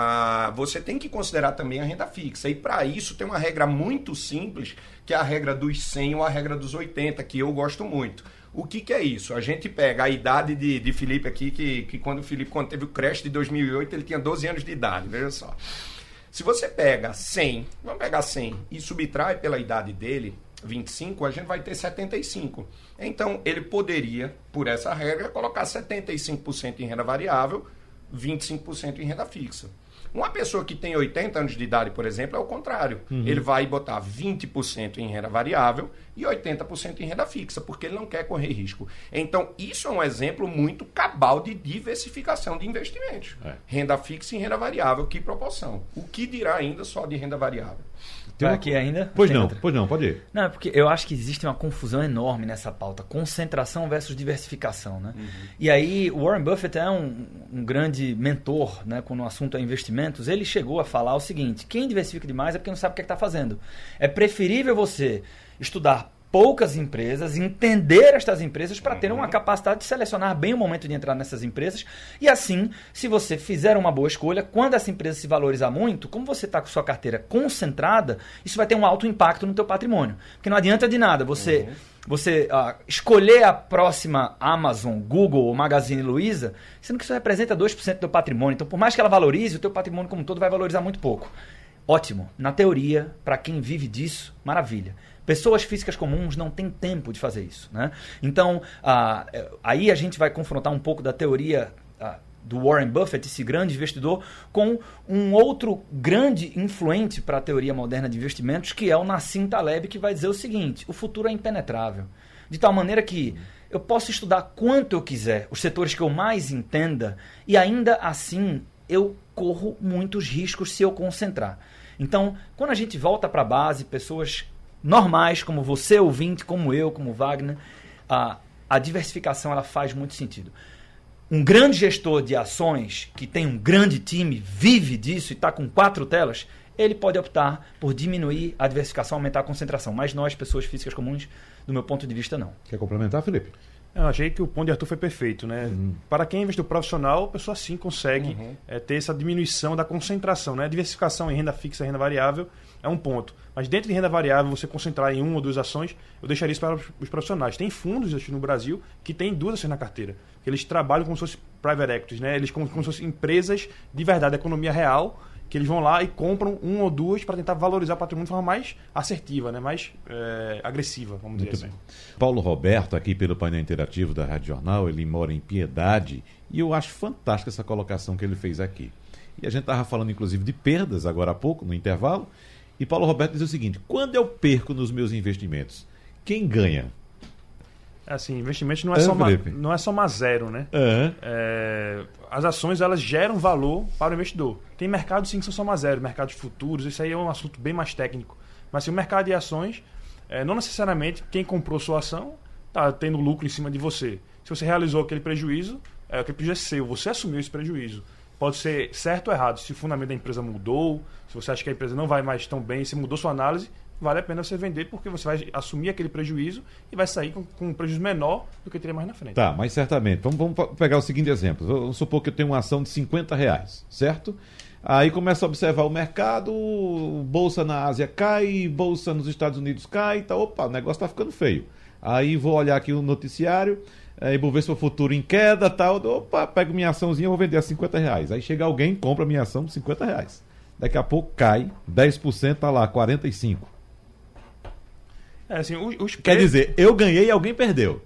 Ah, você tem que considerar também a renda fixa. E para isso tem uma regra muito simples, que é a regra dos 100 ou a regra dos 80, que eu gosto muito. O que, que é isso? A gente pega a idade de, de Felipe aqui, que, que quando o Felipe, quando teve o crash de 2008, ele tinha 12 anos de idade, veja só. Se você pega 100, vamos pegar 100 e subtrai pela idade dele, 25, a gente vai ter 75. Então, ele poderia, por essa regra, colocar 75% em renda variável, 25% em renda fixa. Uma pessoa que tem 80 anos de idade, por exemplo, é o contrário. Uhum. Ele vai botar 20% em renda variável e 80% em renda fixa, porque ele não quer correr risco. Então, isso é um exemplo muito cabal de diversificação de investimentos. É. Renda fixa e renda variável, que proporção? O que dirá ainda só de renda variável? Tem uma- aqui ainda? Pois não, outra? pois não, pode ir. Não, é porque eu acho que existe uma confusão enorme nessa pauta. Concentração versus diversificação, né? E aí, o Warren Buffett é um, um grande mentor, né? Quando o assunto é investimentos. Ele chegou a falar o seguinte, quem diversifica demais é porque não sabe o que está fazendo. É preferível você estudar poucas empresas, entender estas empresas para ter uma capacidade de selecionar bem o momento de entrar nessas empresas. E assim, se você fizer uma boa escolha, quando essa empresa se valorizar muito, como você está com sua carteira concentrada, isso vai ter um alto impacto no teu patrimônio. Porque não adianta de nada você você ah, escolher a próxima Amazon, Google ou Magazine Luiza, sendo que isso representa 2% do teu patrimônio. Então, por mais que ela valorize, o teu patrimônio como um todo vai valorizar muito pouco. Ótimo. Na teoria, para quem vive disso, maravilha. Pessoas físicas comuns não têm tempo de fazer isso. Né? Então, ah, aí a gente vai confrontar um pouco da teoria ah, do Warren Buffett, esse grande investidor, com um outro grande influente para a teoria moderna de investimentos, que é o Nassim Taleb, que vai dizer o seguinte: o futuro é impenetrável. De tal maneira que eu posso estudar quanto eu quiser, os setores que eu mais entenda, e ainda assim eu corro muitos riscos se eu concentrar. Então, quando a gente volta para a base, pessoas normais, como você, ouvinte, como eu, como Wagner, a, a diversificação ela faz muito sentido. Um grande gestor de ações, que tem um grande time, vive disso e está com quatro telas, ele pode optar por diminuir a diversificação, aumentar a concentração. Mas nós, pessoas físicas comuns, do meu ponto de vista, não. Quer complementar, Felipe? Eu achei que o ponto de Arthur foi perfeito, né? Para quem é investidor profissional, a pessoa sim consegue eh, ter essa diminuição da concentração, né? A diversificação em renda fixa e renda variável é um ponto. Mas dentro de renda variável, você concentrar em uma ou duas ações, eu deixaria isso para os profissionais. Tem fundos acho, no Brasil que têm duas ações na carteira. que Eles trabalham como se fossem private equities, né? Eles como, como se fossem empresas de verdade, da economia real, que eles vão lá e compram uma ou duas para tentar valorizar o patrimônio de forma mais assertiva, né? mais eh, agressiva, vamos Muito dizer bem. assim. Paulo Roberto, aqui pelo painel interativo da Rádio Jornal, ele mora em Piedade e eu acho fantástica essa colocação que ele fez aqui. E a gente estava falando, inclusive, de perdas agora há pouco, no intervalo, e Paulo Roberto diz o seguinte: quando eu perco nos meus investimentos, quem ganha? Assim, investimentos não é, É, só, uma, não é só uma zero, né? Aham. É, as ações elas geram valor para o investidor. Tem mercados sim que são só uma zero, mercados futuros, isso aí é um assunto bem mais técnico. Mas assim, o mercado de ações, é, não necessariamente quem comprou sua ação está tendo lucro em cima de você. Se você realizou aquele prejuízo, é, aquele prejuízo é seu, você assumiu esse prejuízo. Pode ser certo ou errado. Se o fundamento da empresa mudou, se você acha que a empresa não vai mais tão bem, se mudou sua análise, vale a pena você vender porque você vai assumir aquele prejuízo e vai sair com, com um prejuízo menor do que teria mais na frente. Tá, mas certamente. Vamos, vamos pegar o seguinte exemplo. Vamos supor que eu tenho uma ação de 50 reais, certo? Aí começa a observar o mercado, bolsa na Ásia cai, bolsa nos Estados Unidos cai, tá, opa, o negócio tá ficando feio. Aí vou olhar aqui o noticiário, aí vou ver se o futuro em queda, tal, opa, pego minha açãozinha, vou vender a 50 reais. Aí chega alguém, compra minha ação por 50 reais. Daqui a pouco cai, 10% tá lá, 45. É, assim, os, os Quer pre- dizer, eu ganhei e alguém perdeu.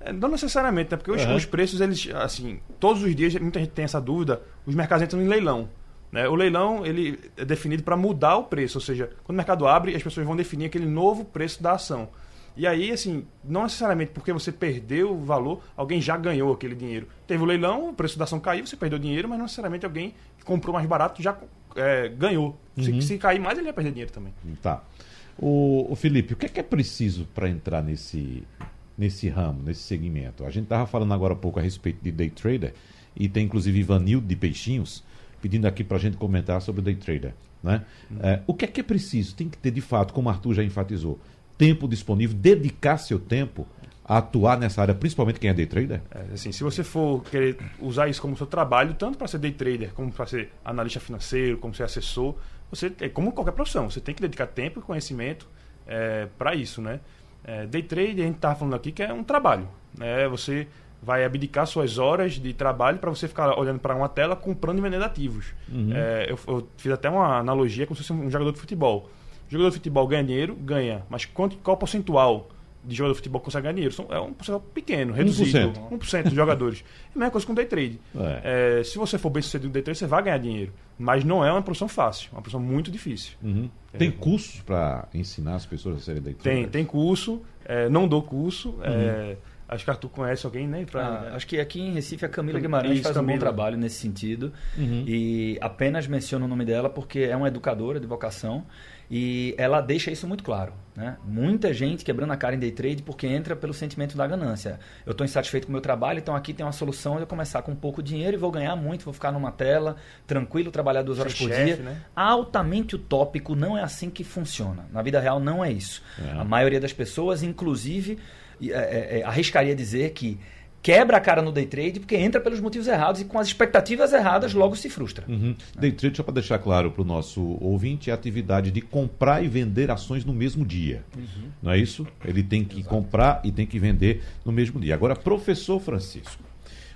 É, Não necessariamente, né? Porque os, Aham. os preços, eles, assim, todos os dias, muita gente tem essa dúvida, os mercados entram em leilão. Né? O leilão, ele é definido para mudar o preço, ou seja, quando o mercado abre, as pessoas vão definir aquele novo preço da ação. E aí, assim, não necessariamente porque você perdeu o valor, alguém já ganhou aquele dinheiro. Teve o leilão, o preço da ação caiu, você perdeu dinheiro, mas não necessariamente alguém que comprou mais barato já é, ganhou. Se, se cair mais, ele vai perder dinheiro também. Tá. O, o Felipe, o que é, que é preciso para entrar nesse, nesse ramo, nesse segmento? A gente estava falando agora há pouco a respeito de day trader e tem inclusive Ivanildo de Peixinhos pedindo aqui para a gente comentar sobre o day trader. Né? É, o que é que é preciso? Tem que ter, de fato, como o Arthur já enfatizou, tempo disponível, dedicar seu tempo a atuar nessa área, principalmente quem é day trader? É, assim, se você for querer usar isso como seu trabalho, tanto para ser day trader, como para ser analista financeiro, como ser assessor, você é como qualquer profissão, você tem que dedicar tempo e conhecimento para isso, né? É, day trade a gente estava falando aqui que é um trabalho, né? Você vai abdicar suas horas de trabalho para você ficar olhando para uma tela comprando e vendendo ativos. É, eu, eu fiz até uma analogia como se fosse um jogador de futebol. O jogador de futebol ganha dinheiro, ganha, mas quanto, qual o percentual de jogador de futebol que consegue ganhar dinheiro. São, é um percentual pequeno, reduzido. 1%. 1% dos jogadores. É a mesma coisa com day trade. É, se você for bem sucedido no day trade, você vai ganhar dinheiro. Mas não é uma profissão fácil, é uma profissão muito difícil. Uhum. Tem cursos para ensinar as pessoas a serem day Tem, traders? tem curso, é, não dou curso. é, acho que Arthur conhece alguém, né? Pra, Ah, acho que aqui em Recife a Camila Isso, Guimarães faz um bom Camila. trabalho nesse sentido. Uhum. E apenas menciono o nome dela porque é uma educadora de vocação e ela deixa isso muito claro. Né? Muita gente quebrando a cara em day trade porque entra pelo sentimento da ganância. Eu estou insatisfeito com o meu trabalho, então aqui tem uma solução de eu começar com pouco dinheiro e vou ganhar muito, vou ficar numa tela, tranquilo, trabalhar duas horas por chefe, dia. né? Altamente utópico, não é assim que funciona. Na vida real não é isso. É. A maioria das pessoas, inclusive, é, é, é, arriscaria dizer que quebra a cara no day trade porque entra pelos motivos errados e com as expectativas erradas logo se frustra. Uhum. Day trade, só para deixar claro para o nosso ouvinte, é a atividade de comprar e vender ações no mesmo dia. Não é isso? Ele tem que comprar e tem que vender no mesmo dia. Agora, professor Francisco,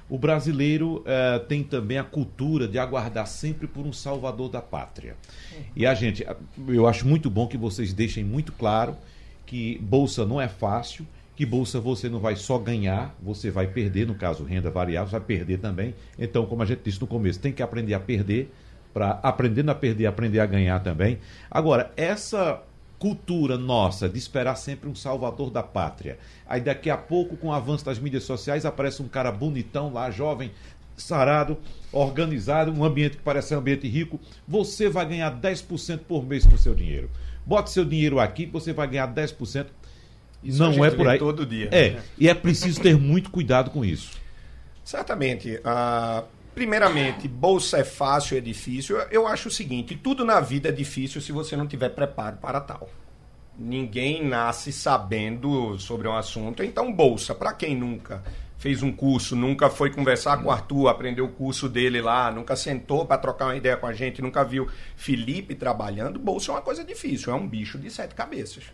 o brasileiro eh, tem também a cultura de aguardar sempre por um salvador da pátria. E a gente, eu acho muito bom que vocês deixem muito claro que bolsa não é fácil, que bolsa você não vai só ganhar, você vai perder, no caso renda variável, vai perder também. Então, como a gente disse no começo, tem que aprender a perder, para aprendendo a perder, aprender a ganhar também. Agora, essa cultura nossa de esperar sempre um salvador da pátria. Aí daqui a pouco, com o avanço das mídias sociais, aparece um cara bonitão lá, jovem, sarado, organizado, um ambiente que parece um ambiente rico. Você vai ganhar 10% por mês com seu dinheiro. Bote seu dinheiro aqui, você vai ganhar 10%. Isso não é por aí. todo dia. É, e é preciso ter muito cuidado com isso. Certamente. Ah, primeiramente, bolsa é fácil, é difícil. Eu- Eu acho o seguinte: tudo na vida é difícil se você não tiver preparo para tal. Ninguém nasce sabendo sobre um assunto. Então, bolsa, para quem nunca fez um curso, nunca foi conversar com o Arthur, aprendeu o curso dele lá, nunca sentou para trocar uma ideia com a gente, nunca viu Felipe trabalhando, bolsa é uma coisa difícil, é um bicho de sete cabeças.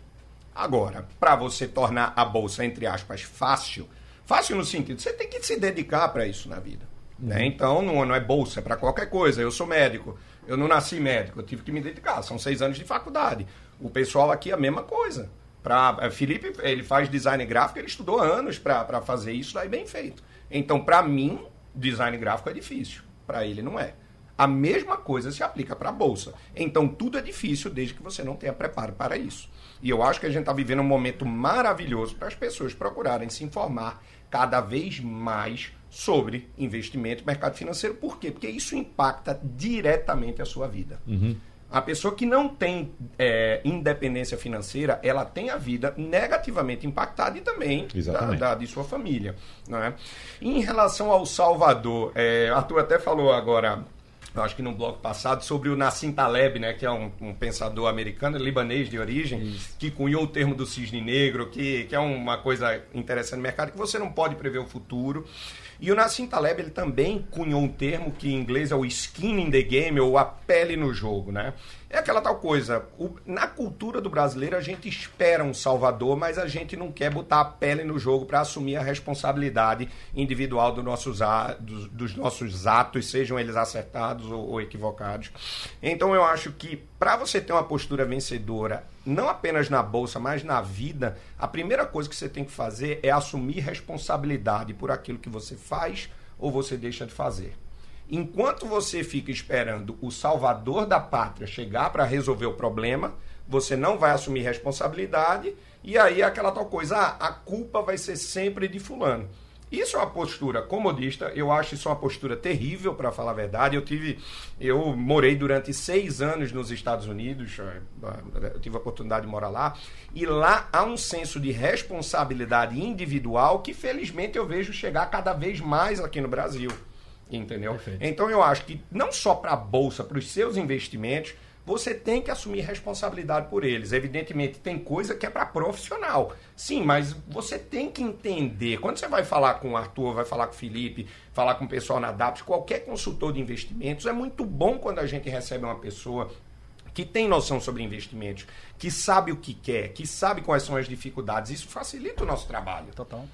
Agora, para você tornar a bolsa, entre aspas, fácil, fácil no sentido, você tem que se dedicar para isso na vida. Né? Então, não, não é bolsa, é para qualquer coisa. Eu sou médico, eu não nasci médico, eu tive que me dedicar, são seis anos de faculdade. O pessoal aqui é a mesma coisa. Pra, eh, Felipe, ele faz design gráfico, ele estudou anos para fazer isso daí bem feito. Então, para mim, design gráfico é difícil, para ele não é. A mesma coisa se aplica para a bolsa. Então, tudo é difícil desde que você não tenha preparo para isso. E eu acho que a gente está vivendo um momento maravilhoso para as pessoas procurarem se informar cada vez mais sobre investimento e mercado financeiro. Por quê? Porque isso impacta diretamente a sua vida. A pessoa que não tem é, independência financeira, ela tem a vida negativamente impactada e também da, da- de sua família. Não é? Em relação ao Salvador, é, Arthur até falou agora, eu acho que no bloco passado, sobre o Nassim Taleb, né, que é um, um pensador americano, libanês de origem, que cunhou o termo do cisne negro, que, que é uma coisa interessante no mercado, que você não pode prever o futuro. E o Nassim Taleb ele também cunhou um termo que em inglês é o skin in the game, ou a pele no jogo, né? É aquela tal coisa, o- na cultura do brasileiro a gente espera um salvador, mas a gente não quer botar a pele no jogo para assumir a responsabilidade individual do nossos a- dos, dos nossos atos, sejam eles acertados ou, ou equivocados. Então eu acho que para você ter uma postura vencedora, não apenas na bolsa, mas na vida, a primeira coisa que você tem que fazer é assumir responsabilidade por aquilo que você faz ou você deixa de fazer. Enquanto você fica esperando o salvador da pátria chegar para resolver o problema, você não vai assumir responsabilidade e aí é aquela tal coisa, ah, a culpa vai ser sempre de fulano. Isso é uma postura comodista, eu acho isso uma postura terrível, para falar a verdade. Eu tive, eu morei durante seis anos nos Estados Unidos, eh, eu tive a oportunidade de morar lá, e lá há um senso de responsabilidade individual que felizmente eu vejo chegar cada vez mais aqui no Brasil. Entendeu? Então eu acho que não só para a bolsa, para os seus investimentos, você tem que assumir responsabilidade por eles. Evidentemente, tem coisa que é para profissional. Sim, mas você tem que entender. Quando você vai falar com o Arthur, vai falar com o Felipe, falar com o pessoal na DAPS, qualquer consultor de investimentos, é muito bom quando a gente recebe uma pessoa que tem noção sobre investimentos, que sabe o que quer, que sabe quais são as dificuldades. Isso facilita o nosso trabalho. Total.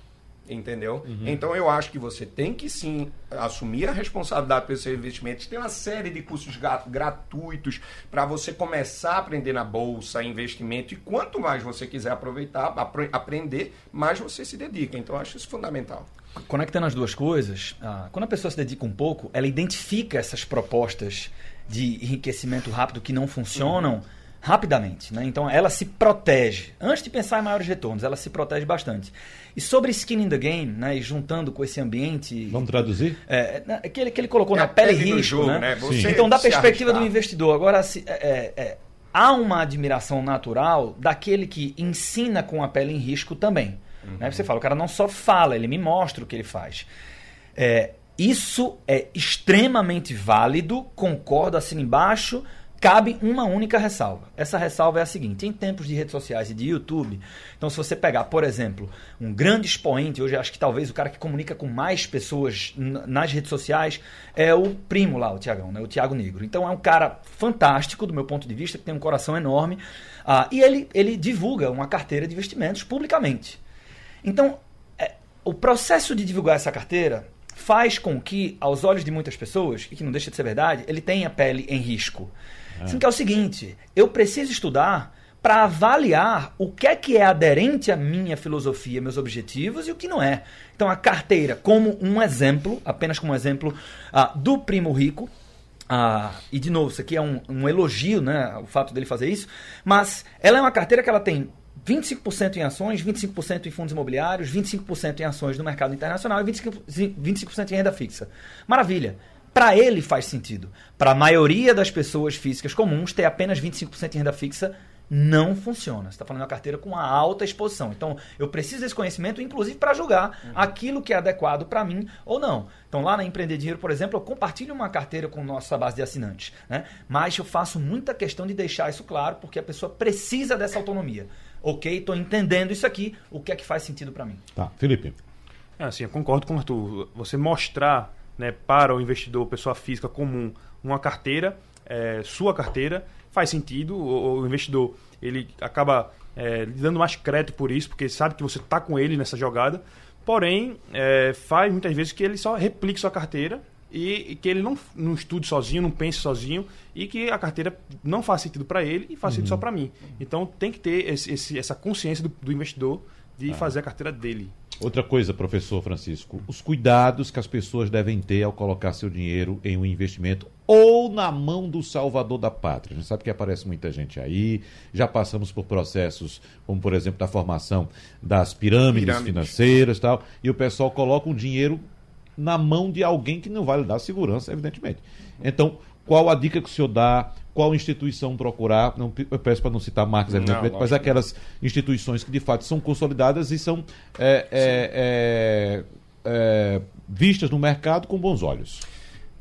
Entendeu? Então eu acho que você tem que sim assumir a responsabilidade pelo seu investimento. Tem uma série de cursos gra- gratuitos para você começar a aprender na bolsa, investimento. E quanto mais você quiser aproveitar, apre- aprender, mais você se dedica. Então eu acho isso fundamental. Conectando as duas coisas, ah, quando a pessoa se dedica um pouco, ela identifica essas propostas de enriquecimento rápido que não funcionam rapidamente. Né? Então ela se protege. Antes de pensar em maiores retornos, ela se protege bastante. E sobre skin in the game, né, e juntando com esse ambiente. Vamos traduzir? É, na- que, ele, que ele colocou É na pele pele do risco, jogo, né? né? Você Então, da perspectiva do arriscar. investidor, agora se- é, é, é, há uma admiração natural daquele que ensina com a pele em risco também. Né? Você fala, o cara não só fala, ele me mostra o que ele faz. É, isso é extremamente válido, concordo, assino embaixo. Cabe uma única ressalva. Essa ressalva é a seguinte: em tempos de redes sociais e de YouTube, então se você pegar, por exemplo, um grande expoente, hoje acho que talvez o cara que comunica com mais pessoas nas redes sociais é o primo lá, o Tiagão, né? o Tiago Negro. Então é um cara fantástico do meu ponto de vista, que tem um coração enorme, ah, e ele, ele divulga uma carteira de investimentos publicamente. Então, é, o processo de divulgar essa carteira faz com que, aos olhos de muitas pessoas, e que não deixa de ser verdade, ele tenha pele em risco. Sendo que é o seguinte, eu preciso estudar para avaliar o que é que é aderente à minha filosofia, meus objetivos e o que não é. Então a carteira, como um exemplo, apenas como um exemplo ah, do primo rico, ah, e de novo, isso aqui é um, um elogio, né, o fato dele fazer isso, mas ela é uma carteira que ela tem 25% em ações, 25% em fundos imobiliários, 25% em ações no mercado internacional e 25%, 25% em renda fixa. Maravilha. Para ele faz sentido. Para a maioria das pessoas físicas comuns, ter apenas 25% em renda fixa não funciona. Você está falando de uma carteira com uma alta exposição. Então, eu preciso desse conhecimento, inclusive, para julgar aquilo que é adequado para mim ou não. Então, lá na Empreender Dinheiro, por exemplo, eu compartilho uma carteira com nossa base de assinantes. Né? Mas eu faço muita questão de deixar isso claro, porque a pessoa precisa dessa autonomia. Ok, estou entendendo isso aqui, o que é que faz sentido para mim? Tá, Felipe. É, assim, eu concordo com o Arthur. Você mostrar né, para o investidor, pessoa física comum, uma carteira, é, sua carteira, faz sentido. O, o investidor ele acaba é, lhe dando mais crédito por isso, porque sabe que você está com ele nessa jogada. Porém, é, faz muitas vezes que ele só replique sua carteira e, e que ele não, não estude sozinho, não pense sozinho e que a carteira não faz sentido para ele e faz sentido só para mim. Então tem que ter esse- esse- essa consciência do, do investidor de fazer a carteira dele. Outra coisa, professor Francisco, os cuidados que as pessoas devem ter ao colocar seu dinheiro em um investimento ou na mão do salvador da pátria. A gente sabe que aparece muita gente aí, já passamos por processos, como por exemplo da formação das pirâmides, Pirâmides. financeiras e tal, e o pessoal coloca um dinheiro na mão de alguém que não vai lhe dar segurança, evidentemente. Então, qual a dica que o senhor dá? Qual instituição procurar? Não, eu peço para não citar marcas, Não, evidentemente, mas lógico. aquelas instituições que de fato são consolidadas e são é, é, é, é, vistas no mercado com bons olhos.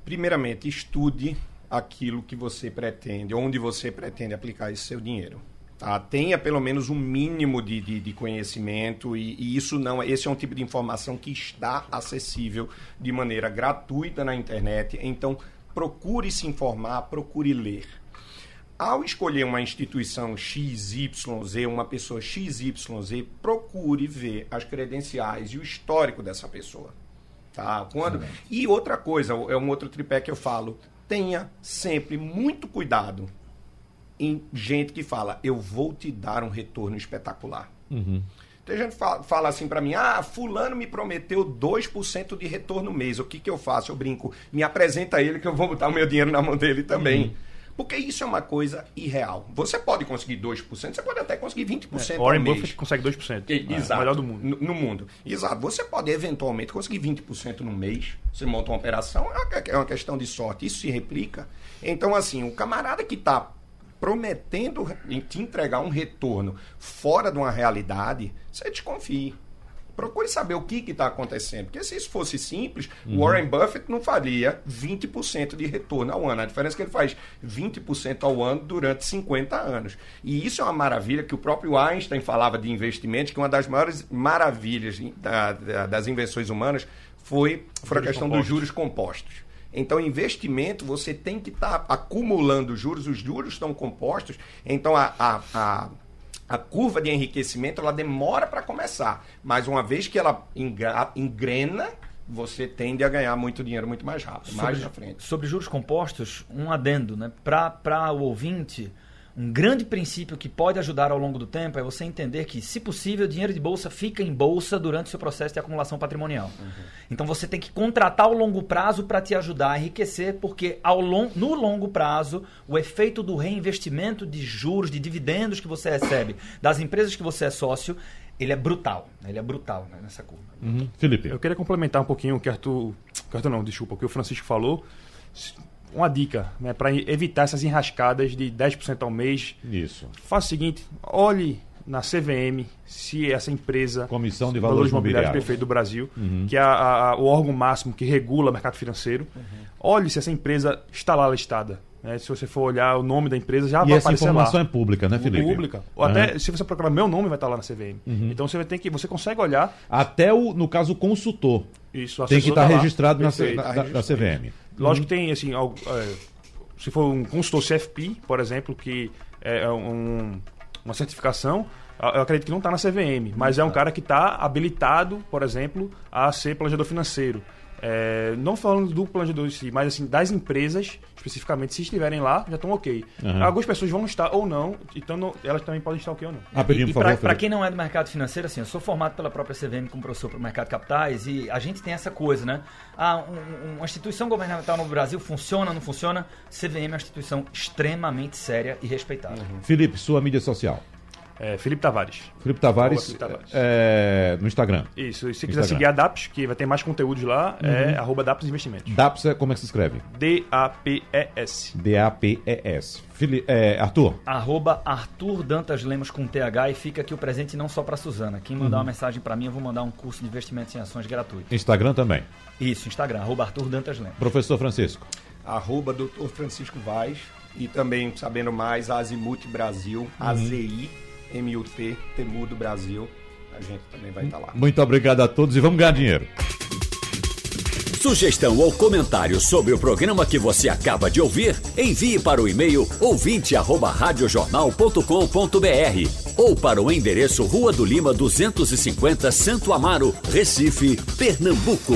Primeiramente, estude aquilo que você pretende, onde você pretende aplicar esse seu dinheiro. Tá? Tenha pelo menos um mínimo de, de, de conhecimento e, e isso não, esse é um tipo de informação que está acessível de maneira gratuita na internet. Então, procure se informar, procure ler. Ao escolher uma instituição XYZ, uma pessoa XYZ, procure ver as credenciais e o histórico dessa pessoa. Tá? Quando... E outra coisa, é um outro tripé que eu falo. Tenha sempre muito cuidado em gente que fala, eu vou te dar um retorno espetacular. Tem gente que fala, fala assim pra mim, ah, fulano me prometeu 2% de retorno mês, o que que eu faço? Eu brinco, me apresenta ele que eu vou botar o meu dinheiro na mão dele também. Porque isso é uma coisa irreal. Você pode conseguir 2%, você pode até conseguir 20% ao Warren mês. Buffett consegue 2%. E- É, Exato. o melhor do mundo. No, no mundo. Exato. Você pode eventualmente conseguir 20% no mês. Você monta uma operação, é uma- é uma questão de sorte. Isso se replica. Então, assim, o camarada que está prometendo em te entregar um retorno fora de uma realidade, você desconfie. Procure saber o que está acontecendo. Porque se isso fosse simples, o Warren Buffett não faria 20% de retorno ao ano. A diferença é que ele faz 20% ao ano durante 50 anos. E isso é uma maravilha que o próprio Einstein falava de investimentos, que uma das maiores maravilhas da- da- das invenções humanas foi, foi a questão dos compostos. juros compostos. Então, investimento, você tem que estar acumulando juros, os juros estão compostos, então a, a, a, a curva de enriquecimento ela demora para começar, mas uma vez que ela engrena, você tende a ganhar muito dinheiro muito mais rápido, mais na frente. sobre juros compostos, um adendo, né? Para o ouvinte, um grande princípio que pode ajudar ao longo do tempo é você entender que, se possível, o dinheiro de bolsa fica em bolsa durante o seu processo de acumulação patrimonial. Então você tem que contratar o longo prazo para te ajudar a enriquecer, porque ao lon no longo prazo, o efeito do reinvestimento de juros, de dividendos que você recebe das empresas que você é sócio, ele é brutal. né? Ele é brutal né, nessa curva. Uhum. Felipe. Eu queria complementar um pouquinho o que Arthur, que Arthur não, desculpa, o que o Francisco falou. Uma dica, né, para evitar essas enrascadas de 10% ao mês. Isso. Faça o seguinte, olhe na CVM se essa empresa Comissão de Valores Imobiliários. perfeito do Brasil, Uhum. que é a- a- o órgão máximo que regula o mercado financeiro. Uhum. Olhe se essa empresa está lá listada. né? Se você for olhar o nome da empresa, já E vai essa aparecer informação lá. é pública, né, Felipe? Pública. Ou Aham. até se você procurar meu nome vai estar lá na CVM. Então você vai ter que você consegue olhar Até o, no caso, o consultor. isso. o Tem que estar tá lá. registrado na, Perfeito. na, na- na CVM. Lógico que tem, assim, algo, é, se for um consultor CFP, por exemplo, que é um- uma certificação, eu acredito que não está na CVM, mas é um cara que está habilitado, por exemplo, a ser planejador financeiro. É, não falando do planejador em si, mas assim, das empresas, especificamente, se estiverem lá, já estão ok. Aham. Algumas pessoas vão estar ou não, então não- elas também podem estar ok ou não. Rapidinho, E, por favor, para quem não é do mercado financeiro, assim, eu sou formado pela própria CVM como professor para o mercado de capitais e a gente tem essa coisa, né? Ah, um- uma instituição governamental no Brasil funciona, não funciona? CVM é uma instituição extremamente séria e respeitada. Felipe, sua mídia social. É, Felipe Tavares. Felipe Tavares, Felipe Tavares. é, no Instagram. Isso, e se Instagram. quiser seguir a DAPS, que vai ter mais conteúdos lá, é arroba DAPS Investimentos. DAPS, é- como é que se escreve? D-A-P-E-S. D-A-P-E-S. Fili- é, Arthur, Arroba Arthur Dantas Lemos com TH e fica aqui o presente não só para Suzana. Quem mandar Uhum. uma mensagem para mim, eu vou mandar um curso de investimentos em ações gratuito. Instagram também. Isso, Instagram, arroba Arthur Dantas Lemos. Professor Francisco. arroba Dr. Francisco Vaz e também sabendo mais Azimut Brasil, A-Z-I-M-U-T, Temudo Brasil, a gente também vai estar lá. Muito obrigado a todos e vamos ganhar dinheiro. Sugestão ou comentário sobre o programa que você acaba de ouvir, envie para o e-mail ouvinte@radiojornal.com.br ou para o endereço Rua do Lima 250, Santo Amaro, Recife, Pernambuco.